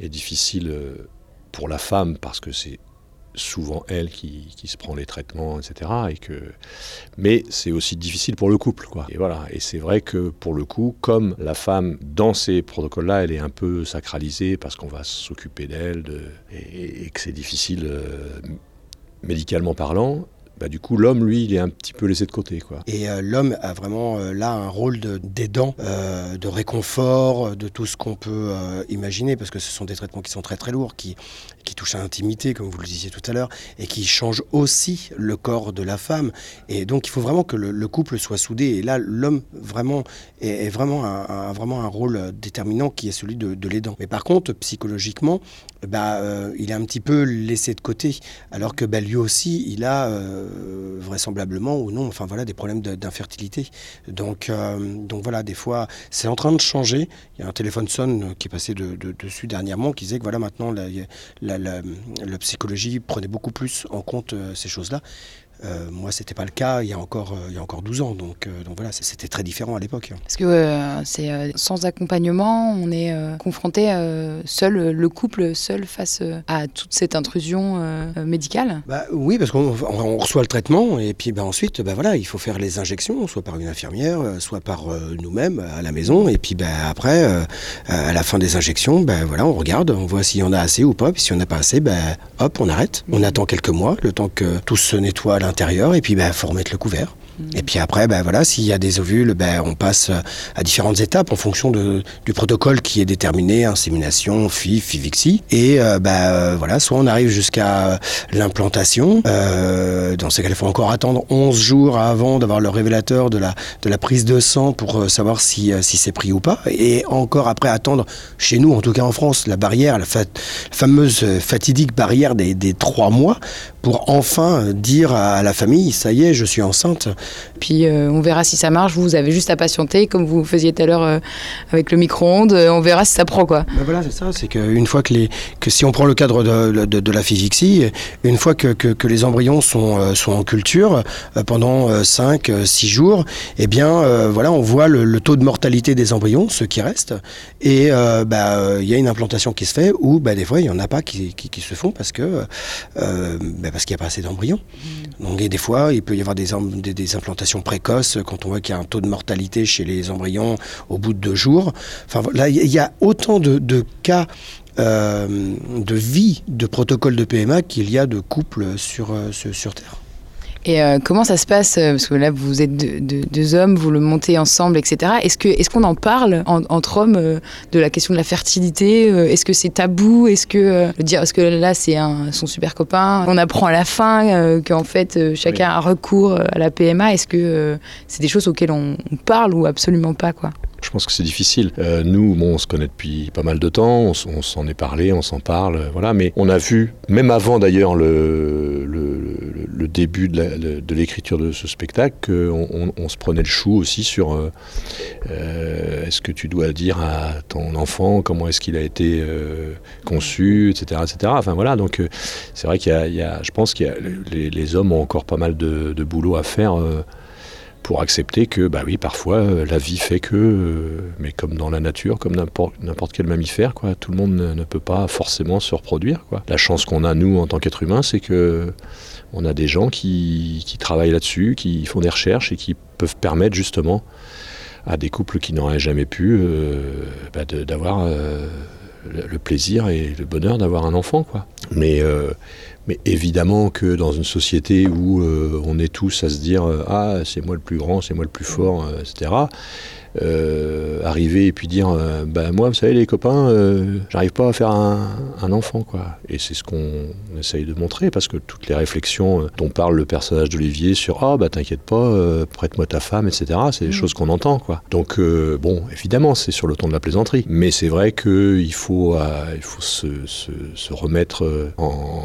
est difficile pour la femme parce que c'est souvent elle qui, qui, se prend les traitements, etc. Et que... Mais c'est aussi difficile pour le couple. Quoi. Et voilà. Et c'est vrai que pour le coup, comme la femme, dans ces protocoles-là, elle est un peu sacralisée parce qu'on va s'occuper d'elle de... et, et, que c'est difficile euh, médicalement parlant, bah, du coup, l'homme, lui, il est un petit peu laissé de côté. Quoi. Et euh, l'homme a vraiment euh, là un rôle d'aidant, euh, de réconfort, de tout ce qu'on peut imaginer, parce que ce sont des traitements qui sont très très lourds, qui, touchent à l'intimité, comme vous le disiez tout à l'heure, et qui changent aussi le corps de la femme. Et donc, il faut vraiment que le, le couple soit soudé. Et là, l'homme vraiment est, vraiment, un, un, vraiment un rôle déterminant qui est celui de, de l'aidant. Mais par contre, psychologiquement, bah, il est un petit peu laissé de côté, alors que bah, lui aussi, il a euh, vraisemblablement ou non, enfin voilà, des problèmes d'infertilité. Donc, euh, donc voilà, des fois, c'est en train de changer. Il y a un téléphone sonne qui est passé de, de, dessus dernièrement qui disait que voilà, maintenant, la psychologie prenait beaucoup plus en compte euh, ces choses-là. Euh, moi, c'était pas le cas il y a encore, euh, il y a encore 12 ans. Donc, euh, donc voilà, c'était très différent à l'époque. Parce que euh, c'est sans accompagnement, on est confronté seul, le couple seul face à toute cette intrusion médicale bah, Oui, parce qu'on on reçoit le traitement et puis bah, ensuite, bah, voilà, il faut faire les injections, soit par une infirmière, soit par nous-mêmes à la maison. Et puis bah, après, à la fin des injections, bah, voilà, on regarde, on voit s'il y en a assez ou pas. Puis si on n'a pas assez, bah, hop, on arrête. On attend quelques mois, le temps que tout se nettoie l'intérieur et puis il bah, faut remettre le couvert. Et puis après, ben voilà, s'il y a des ovules, ben on passe à différentes étapes en fonction du protocole qui est déterminé, insémination, FIV, FIVIXI. Et euh, ben voilà, soit on arrive jusqu'à l'implantation. Euh, dans ces cas, il faut encore attendre 11 jours avant d'avoir le révélateur de la, de la prise de sang pour savoir si, si c'est pris ou pas. Et encore après attendre, chez nous, en tout cas en France, la barrière, la, fa la fameuse fatidique barrière des, 3 mois pour enfin dire à la famille, ça y est, je suis enceinte. Puis euh, on verra si ça marche. Vous avez juste à patienter, comme vous faisiez tout à l'heure euh, avec le micro-ondes. On verra si ça prend quoi. Ben voilà, c'est ça. C'est qu'une fois que les, que si on prend le cadre de, de, de la FIVIXI, une fois que, que, que, les embryons sont, euh, sont en culture pendant 5, 6 jours, eh bien voilà, on voit le, le, taux de mortalité des embryons, ceux qui restent, et il bah, y a une implantation qui se fait ou bah, des fois il y en a pas qui, qui, qui se font parce que bah, parce qu'il n'y a pas assez d'embryons. Mmh. Donc et des fois il peut y avoir des, des, des implantations précoces quand on voit qu'il y a un taux de mortalité chez les embryons au bout de deux jours. Enfin là il y a autant de, cas euh, de vie de protocole de PMA qu'il y a de couples sur, euh, sur Terre. Et euh, comment ça se passe Parce que là, vous êtes deux, deux, deux hommes, vous le montez ensemble, etc. Est-ce qu'on est, qu'on en parle en, entre hommes euh, de la question de la fertilité euh, Est-ce que c'est tabou Est-ce que, dire, est -ce que là, c'est son super copain On apprend à la fin euh, qu'en fait, chacun oui. a recours à la PMA. Est-ce que c'est des choses auxquelles on, on, parle ou absolument pas quoi? Je pense que c'est difficile. Euh, nous, bon, on se connaît depuis pas mal de temps, on, s'en est parlé, on s'en parle, euh, voilà. Mais on a vu, même avant d'ailleurs le, début de l'écriture de ce spectacle, qu'on on, se prenait le chou aussi sur euh, est-ce que tu dois dire à ton enfant comment est-ce qu'il a été conçu, etc., etc. Enfin voilà, donc c'est vrai qu'il y, a- je pense qu'il les, les hommes ont encore pas mal de boulot à faire. Euh, pour accepter que, bah oui, parfois, euh, la vie fait que, euh, mais comme dans la nature, comme n'importe quel mammifère, quoi, tout le monde ne, peut pas forcément se reproduire. Quoi. La chance qu'on a, nous, en tant qu'être humain, c'est que on a des gens qui, qui travaillent là-dessus, qui font des recherches et qui peuvent permettre justement à des couples qui n'auraient jamais pu euh, bah, d'avoir euh, le plaisir et le bonheur d'avoir un enfant. Quoi. Mais, euh, mais évidemment que dans une société où euh, on est tous à se dire euh, Ah, c'est moi le plus grand, c'est moi le plus fort, euh, etc. euh, arriver et puis dire euh, Bah, Moi, vous savez, les copains, euh, j'arrive pas à faire un, un enfant. quoi. Et c'est ce qu'on essaye de montrer parce que toutes les réflexions dont parle le personnage d'Olivier sur Ah, bah, t'inquiète pas, prête-moi ta femme, etc., c'est des choses qu'on entend. quoi. Donc, bon, évidemment, c'est sur le ton de la plaisanterie. Mais c'est vrai qu'il faut, euh, il faut se, se- se remettre en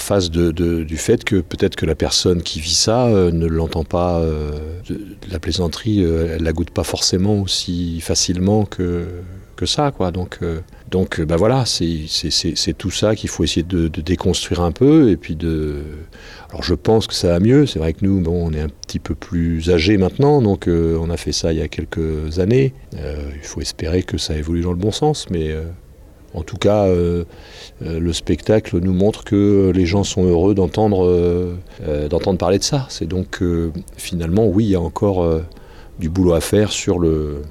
face de, du fait que peut-être que la personne qui vit ça euh, ne l'entend pas. euh, la plaisanterie, euh, elle la goûte pas forcément aussi facilement que, que ça, quoi. Donc, euh, donc bah voilà, c'est tout ça qu'il faut essayer de, déconstruire un peu et puis de. Alors je pense que ça va mieux. C'est vrai que nous, bon, on est un petit peu plus âgés maintenant, donc on a fait ça il y a quelques années. Il faut espérer que ça évolue dans le bon sens, mais. En tout cas, euh, euh, le spectacle nous montre que les gens sont heureux d'entendre euh, euh, parler de ça. C'est donc finalement, oui, il y a encore du boulot à faire sur le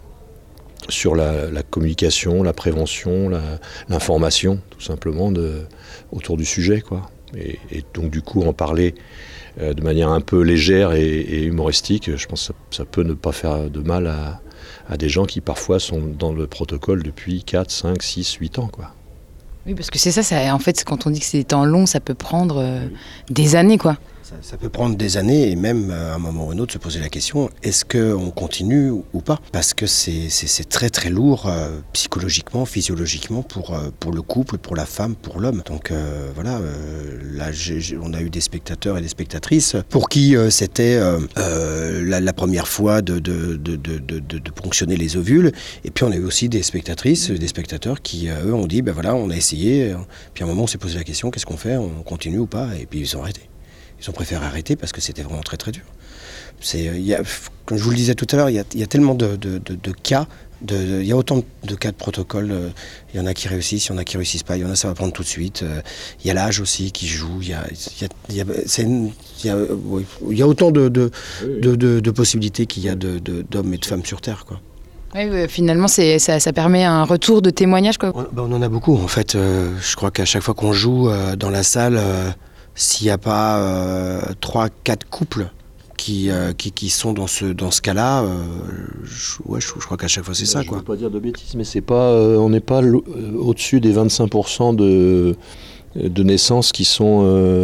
sur la, communication, la prévention, l'information, tout simplement autour du sujet, quoi. Et, donc du coup, en parler de manière un peu légère et, humoristique, je pense que ça peut ne pas faire de mal à, à des gens qui parfois sont dans le protocole depuis 4, 5, 6, 8 ans, quoi. Oui, parce que c'est ça, en fait, quand on dit que c'est des temps longs, ça peut prendre euh, des années, quoi. Ça, peut prendre des années et même euh, à un moment ou un autre se poser la question est-ce qu'on continue ou- pas? Parce que c'est très très lourd euh, psychologiquement, physiologiquement pour, euh, pour le couple, pour la femme, pour l'homme. Donc euh, voilà, euh, là on a eu des spectateurs et des spectatrices pour qui euh, c'était euh, euh, la, première fois de, de, ponctionner les ovules. Et puis on a eu aussi des spectatrices, des spectateurs qui euh, eux ont dit ben voilà, on a essayé. euh, Puis à un moment on s'est posé la question qu'est-ce qu'on fait? On continue ou pas? Et puis ils ont arrêté. Ils ont préféré arrêter parce que c'était vraiment très très dur. Euh, y a- comme je vous le disais tout à l'heure, il y a, il y a tellement de, de- de- de cas, de, de- il y a autant de cas de protocole. euh, Il y en a qui réussissent, il y en a qui réussissent pas, il y en a ça va prendre tout de suite. euh, Il y a l'âge aussi qui joue. Il y a, il y a- y a- c'est une- il y a, euh, oui, il y a autant de, de, de- de- de possibilités qu'il y a de- de- d'hommes et de femmes sur Terre. Quoi. Oui, finalement, ça, ça permet un retour de témoignage, quoi. On, bah, on en a beaucoup en fait. euh, je crois qu'à chaque fois qu'on joue euh, dans la salle, euh, s'il n'y a pas euh, trois, quatre couples qui, euh, qui, qui sont dans ce, dans ce cas-là, euh, je, ouais, je, je crois qu'à chaque fois c'est ça. Je Quoi. veux pas dire de bêtises, mais c'est pas, euh, on n'est pas au-dessus des 25% de, de naissances qui sont,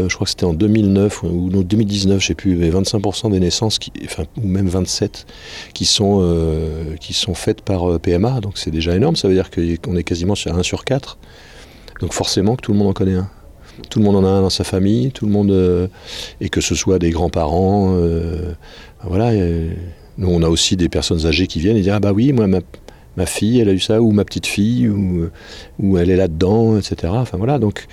je crois que c'était en 2009 ou non, 2019, je sais plus, mais 25% des naissances, qui, enfin, ou même 27, qui sont, qui sont faites par PMA, donc c'est déjà énorme, ça veut dire qu'on est quasiment sur 1 sur 4, donc forcément que tout le monde en connaît un. Tout le monde en a un dans sa famille, tout le monde, euh, et que ce soit des grands-parents, euh, voilà. nous, on a aussi des personnes âgées qui viennent et disent ah bah oui, moi ma, ma fille, elle a eu ça, ou ma petite fille, ou, elle est là-dedans, etc. Enfin voilà, donc,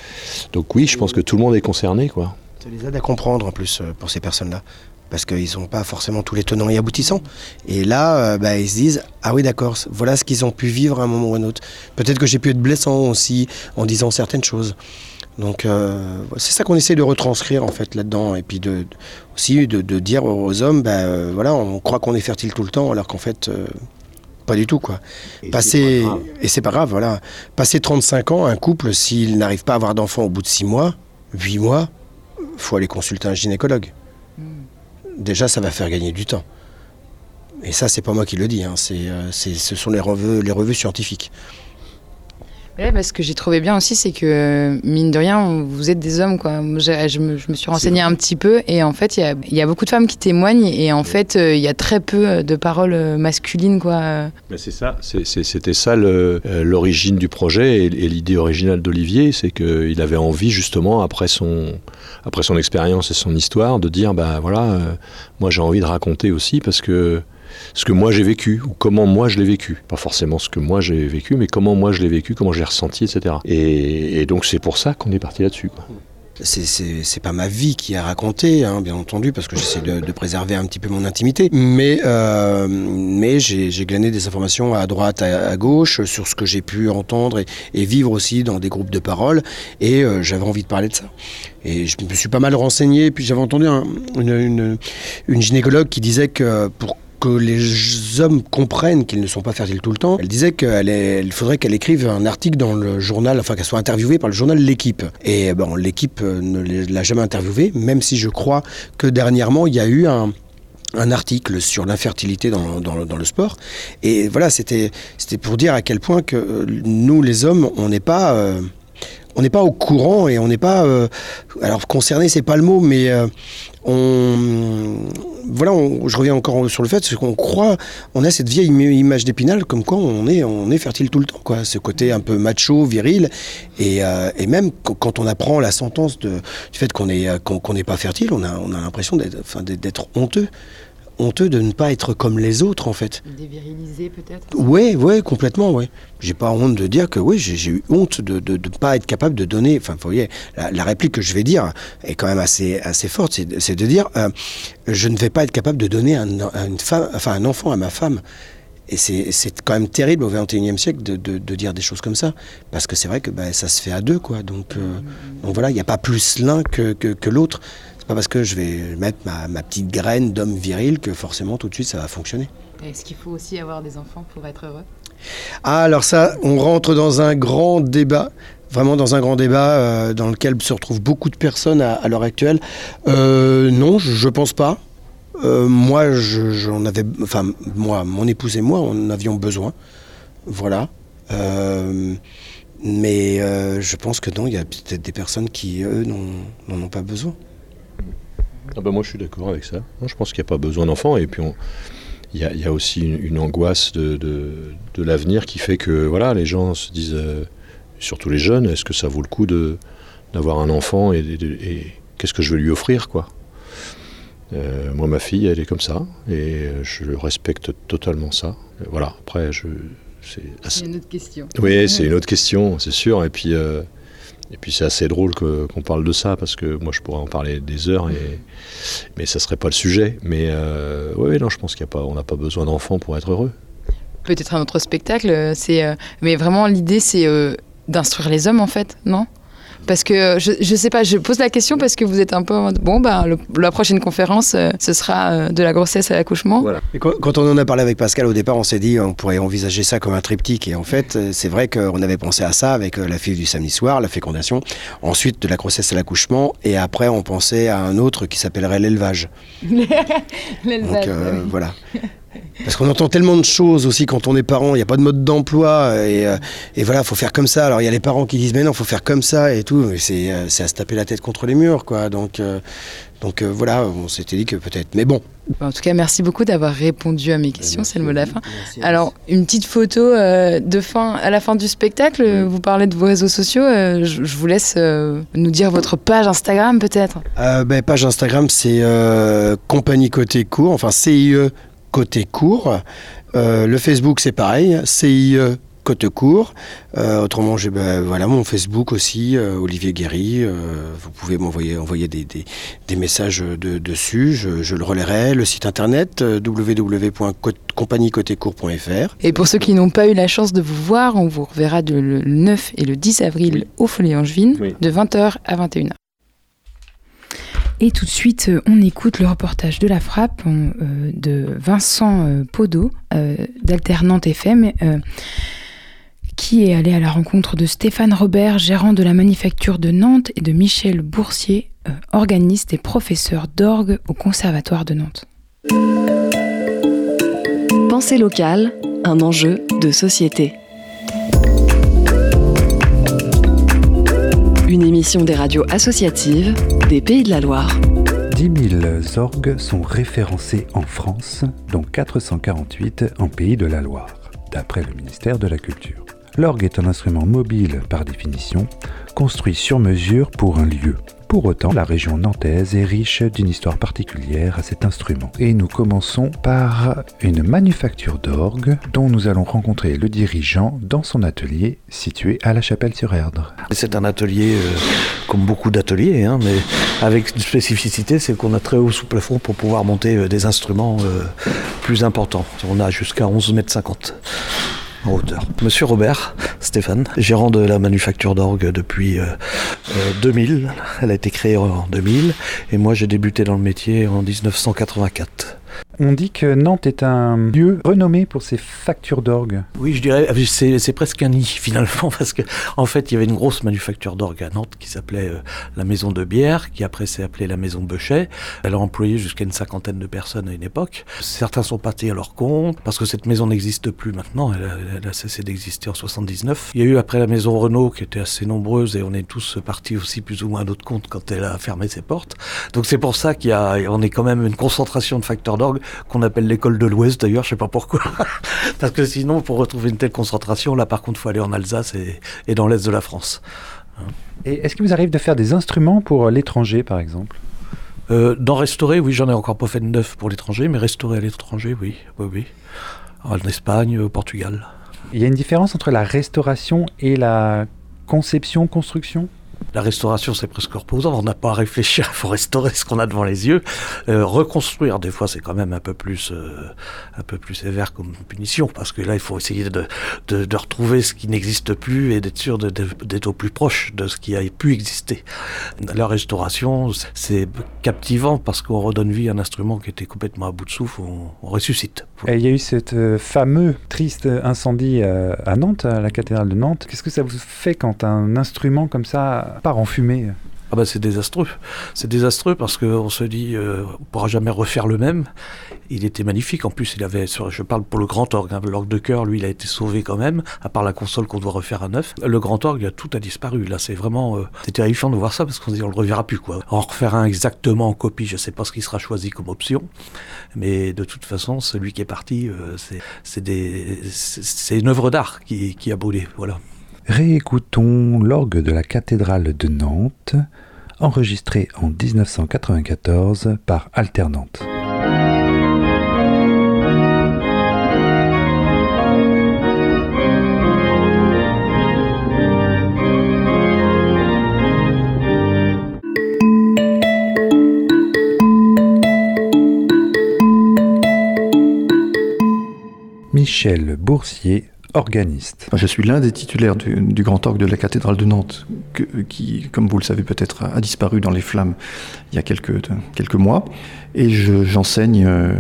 donc oui, je pense que tout le monde est concerné, quoi. Ça les aide à comprendre en plus euh, pour ces personnes-là. Parce qu'ils n'ont pas forcément tous les tenants et aboutissants. Et là, bah, ils se disent Ah oui, d'accord, voilà ce qu'ils ont pu vivre à un moment ou à un autre. Peut-être que j'ai pu être blessant aussi en disant certaines choses. Donc, euh, c'est ça qu'on essaie de retranscrire en fait là-dedans. Et puis de, de- aussi de, de dire aux hommes bah, euh, voilà, on croit qu'on est fertile tout le temps, alors qu'en fait. euh, pas du tout quoi. Passer et c'est pas grave voilà. Passer 35 ans un couple s'il n'arrive pas à avoir d'enfant au bout de 6 mois, 8 mois, faut aller consulter un gynécologue. Déjà, ça va faire gagner du temps. Et ça, c'est pas moi qui le dis, hein, c'est, c'est- ce sont les revues, les revues scientifiques. Ouais, parce que j'ai trouvé bien aussi, c'est que euh, mine de rien, vous êtes des hommes, quoi. Je me, je me suis renseignée un petit peu et en fait, il y a, il y a beaucoup de femmes qui témoignent et en fait, euh, il y a très peu de paroles euh, masculines, quoi. Ben, c'est ça, c'était ça euh, l'origine du projet et, et l'idée originale d'Olivier, c'est qu'il avait envie justement après son après son expérience et son histoire de dire bah voilà, euh, moi j'ai envie de raconter aussi parce que ce que moi j'ai vécu ou comment moi je l'ai vécu, pas forcément ce que moi j'ai vécu, mais comment moi je l'ai vécu, comment j'ai ressenti, etc. Et, donc c'est pour ça qu'on est parti là-dessus. C'est- pas ma vie qui est racontée, hein, bien entendu, parce que j'essaie de, préserver un petit peu mon intimité. Mais, euh, mais j'ai glané des informations à droite, à, gauche, sur ce que j'ai pu entendre et, vivre aussi dans des groupes de parole. Et euh, j'avais envie de parler de ça. Et je me suis pas mal renseigné. Puis j'avais entendu un- une, une- une gynécologue qui disait que pour que les hommes comprennent qu'ils ne sont pas fertiles tout le temps. Elle disait qu'il faudrait qu'elle écrive un article dans le journal, enfin qu'elle soit interviewée par le journal L'équipe. Et bon, l'équipe euh, ne l'a jamais interviewée, même si je crois que dernièrement il y a eu un, article sur l'infertilité dans, le sport. Et voilà, c'était pour dire à quel point que euh, nous, les hommes, on n'est pas... euh, on n'est pas au courant et on n'est pas euh, alors concerné c'est pas le mot mais euh, on voilà je reviens encore sur le fait qu'on croit on a cette vieille im- image d'épinal comme quoi on est on est fertile tout le temps quoi. Ce côté un peu macho viril et, euh, et même qu- quand on apprend la sentence de, du fait qu'on est euh, qu'on n'est pas fertile on a on a l'impression d'être honteux honteux de ne pas être comme les autres en fait Dévirilisé, peut-être Ouais, ouais, complètement, ouais. J'ai pas honte de dire que oui, j'ai eu honte de ne pas être capable de donner. Enfin, vous voyez, la, la réplique que je vais dire est quand même assez, assez forte. C'est de- dire, euh, je ne vais pas être capable de donner un, un- une femme, enfin, un enfant à ma femme. Et c'est c'est quand même terrible au XXIe siècle de, de- de dire des choses comme ça. Parce que c'est vrai que bah, ça se fait à deux, quoi. Donc, euh, donc voilà, il n'y a pas plus l'un que, que, que l'autre. Pas parce que je vais mettre ma, ma petite graine d'homme viril que forcément tout de suite ça va fonctionner. Est-ce qu'il faut aussi avoir des enfants pour être heureux? Ah, alors ça, on rentre dans un grand débat, vraiment dans un grand débat euh, dans lequel se retrouvent beaucoup de personnes à, à l'heure actuelle. Euh, non, je, je pense pas. Euh, moi, je- avais, enfin, moi, mon épouse et moi, en avions besoin. Voilà. Mais je pense que non, il y a peut-être des personnes qui, eux, n'en ont pas besoin. Ah bah moi je suis d'accord avec ça. Moi, je pense qu'il n'y a pas besoin d'enfants et puis on- il y, a, il y a aussi une, une angoisse de, de- de l'avenir qui fait que voilà les gens se disent, euh, surtout les jeunes, est-ce que ça vaut le coup d'avoir un enfant et, et- et qu'est-ce que je vais lui offrir quoi? Euh, Moi ma fille elle est comme ça et euh, je respecte totalement ça. Voilà après je c'est assez- une autre question. oui, c'est une autre question, c'est sûr. Et puis, euh, et puis c'est assez drôle qu'on parle de ça parce que moi je pourrais en parler des heures, et, mais ça serait pas le sujet. Mais euh, oui, non, je pense qu'il y a pas, on n'a pas besoin d'enfants pour être heureux. Peut-être un autre spectacle, euh, c'est, euh, mais vraiment l'idée c'est d'instruire les hommes en fait, non? Parce que euh, je, je sais pas, je pose la question parce que vous êtes un peu en mode, bon bah le- la prochaine conférence euh, ce sera euh, de la grossesse à l'accouchement. Et quand, quand on en a parlé avec Pascal au départ, on s'est dit on pourrait envisager ça comme un triptyque. Et en fait, c'est vrai qu'on avait pensé à ça avec la fille du samedi soir, la fécondation, ensuite de la grossesse à l'accouchement, et après on pensait à un autre qui s'appellerait l'élevage. Donc euh, voilà. Parce qu'on entend tellement de choses aussi quand on est parent, il n'y a pas de mode d'emploi, et, euh, et voilà, faut faire comme ça. Alors il y a les parents qui disent mais non, faut faire comme ça et tout, c'est euh, c'est à se taper la tête contre les murs, quoi. Donc, euh, donc euh, voilà, on s'était dit que peut-être. Mais bon, En tout cas, merci beaucoup d'avoir répondu à mes questions, c'est le mot de la fin. Alors, une petite photo euh, de fin, à la fin du spectacle, vous parlez de vos réseaux sociaux, je, je vous laisse nous dire votre page Instagram peut-être. Ben, page Instagram, c'est Compagnie Côté Court, enfin CIE Côté Court. Euh, le Facebook, c'est pareil, CIE Côte Court. Euh, autrement, j'ai ben, voilà, mon Facebook aussi, euh, Olivier Guéry. Euh, vous pouvez m'envoyer envoyer des, des, des messages de- dessus, je, je le relayerai. Le site internet, euh, www.compagniecôtécourt.fr. Et pour ceux qui n'ont pas eu la chance de vous voir, on vous reverra de- le 9 et le 10 avril au Folie Angevine, de 20h à 21h. Et tout de suite, euh, on écoute le reportage de la frappe euh, de Vincent euh, Podo d'Alternante FM, qui est allé à la rencontre de Stéphane Robert, gérant de la manufacture de Nantes, et de Michel Boursier, organiste et professeur d'orgue au Conservatoire de Nantes. Pensée locale, un enjeu de société. Une émission des radios associatives des Pays de la Loire. 10 000 orgues sont référencés en France, dont 448 en Pays de la Loire, d'après le ministère de la Culture. L'orgue est un instrument mobile par définition, construit sur mesure pour un lieu. Pour autant, la région nantaise est riche d'une histoire particulière à cet instrument. Et nous commençons par une manufacture d'orgue dont nous allons rencontrer le dirigeant dans son atelier situé à la Chapelle-sur-Erdre. C'est un atelier euh, comme beaucoup d'ateliers, hein, mais avec une spécificité, c'est qu'on a très haut sous plafond pour pouvoir monter euh, des instruments euh, plus importants. On a jusqu'à 11 mètres 50 en hauteur. Monsieur Robert Stéphane, gérant de la manufacture d'orgue depuis euh, euh, 2000. Elle a été créée en 2000 et moi j'ai débuté dans le métier en 1984. On dit que Nantes est un lieu renommé pour ses factures d'orgue. Oui, je dirais, c'est, c'est presque un nid finalement, parce que en fait, il y avait une grosse manufacture d'orgue à Nantes qui s'appelait euh, la Maison de Bière, qui après s'est appelée la Maison Bechet. Elle a employé jusqu'à une cinquantaine de personnes à une époque. Certains sont partis à leur compte, parce que cette maison n'existe plus maintenant, elle a, cessé d'exister en 79. Il y a eu après la Maison Renault, qui était assez nombreuse, et on est tous partis aussi plus ou moins à notre compte quand elle a fermé ses portes. Donc c'est pour ça qu'il y a, est quand même une concentration de facteurs d'orgue qu'on appelle l'école de l'Ouest d'ailleurs, je sais pas pourquoi. Parce que sinon, pour retrouver une telle concentration, là par contre, il faut aller en Alsace et, et dans l'Est de la France. Et est-ce qu'il vous arrive de faire des instruments pour l'étranger, par exemple? Euh, D'en restaurer, oui, j'en ai encore pas fait de neuf pour l'étranger, mais restaurer à l'étranger, oui, oui, oui. En Espagne, au Portugal. Il y a une différence entre la restauration et la conception, construction? La restauration, c'est presque reposant. On n'a pas à réfléchir. Il faut restaurer ce qu'on a devant les yeux. Euh, reconstruire, des fois, c'est quand même un peu plus, euh, un peu plus sévère comme punition, parce que là, il faut essayer de, retrouver ce qui n'existe plus et d'être sûr d'être au plus proche de ce qui a pu exister. La restauration, c'est captivant parce qu'on redonne vie à un instrument qui était complètement à bout de souffle. On, ressuscite. Il y a eu cet euh, fameux triste incendie à Nantes, à la cathédrale de Nantes. Qu'est-ce que ça vous fait quand un instrument comme ça part en fumée Ah bah c'est désastreux. C'est désastreux parce qu'on se dit euh, on pourra jamais refaire le même. Il était magnifique. En plus, il avait, je parle pour le grand orgue, hein, l'orgue de cœur, lui, il a été sauvé quand même, à part la console qu'on doit refaire à neuf. Le grand orgue, tout a disparu. Là, c'est vraiment, euh, c'est terrifiant de voir ça parce qu'on se dit on le reverra plus quoi. En refaire un exactement en copie, je sais pas ce qui sera choisi comme option, mais de toute façon, celui qui est parti, euh, c'est une œuvre d'art qui, qui a brûlé. Voilà. Réécoutons l'orgue de la cathédrale de Nantes, enregistré en 1994 par Alternante. Michel Boursier, organiste. Je suis l'un des titulaires du, grand orgue de la cathédrale de Nantes, qui, comme vous le savez peut-être, a disparu dans les flammes il y a quelques, quelques mois. Et je- j'enseigne euh,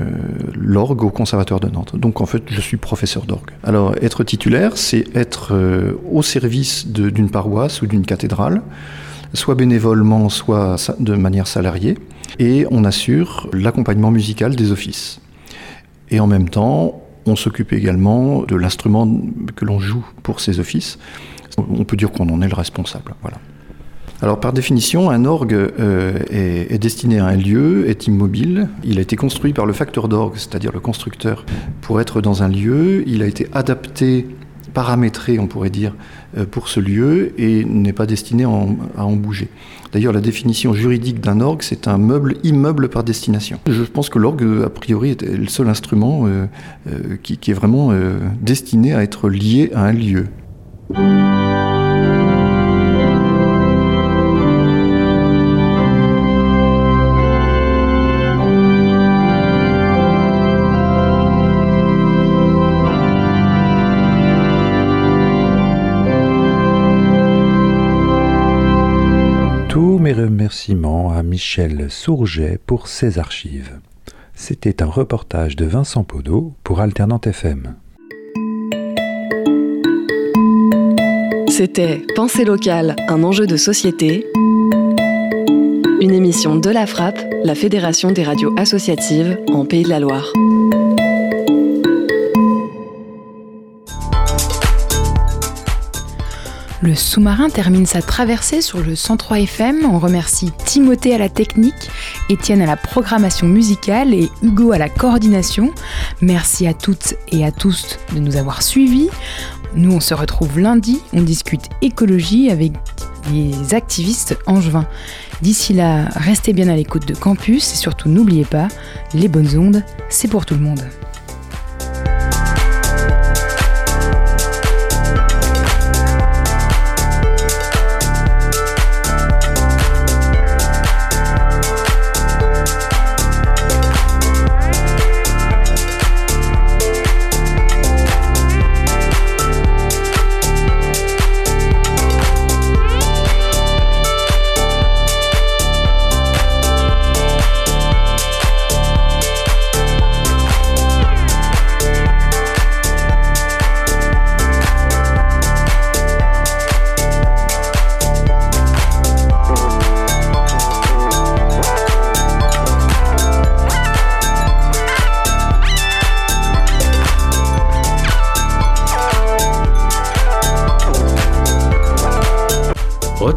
l'orgue au conservatoire de Nantes. Donc en fait, je suis professeur d'orgue. Alors, être titulaire, c'est être euh, au service d'une paroisse ou d'une cathédrale, soit bénévolement, soit de manière salariée. Et on assure l'accompagnement musical des offices. Et en même temps, on s'occupe également de l'instrument que l'on joue pour ces offices. On peut dire qu'on en est le responsable. Voilà. Alors par définition, un orgue euh, est, est destiné à un lieu, est immobile. Il a été construit par le facteur d'orgue, c'est-à-dire le constructeur, pour être dans un lieu. Il a été adapté, paramétré, on pourrait dire, euh, pour ce lieu et n'est pas destiné à en, bouger. D'ailleurs, la définition juridique d'un orgue, c'est un meuble immeuble par destination. Je pense que l'orgue, a priori, est le seul instrument euh, euh, qui, est vraiment euh, destiné à être lié à un lieu. À Michel Sourget pour ses archives. C'était un reportage de Vincent Podo pour Alternante FM. C'était Pensée locale, un enjeu de société. Une émission de la Frappe, la Fédération des radios associatives en Pays de la Loire. Le sous-marin termine sa traversée sur le 103 FM. On remercie Timothée à la technique, Étienne à la programmation musicale et Hugo à la coordination. Merci à toutes et à tous de nous avoir suivis. Nous, on se retrouve lundi, on discute écologie avec des activistes angevins. D'ici là, restez bien à l'écoute de Campus et surtout n'oubliez pas, les bonnes ondes, c'est pour tout le monde.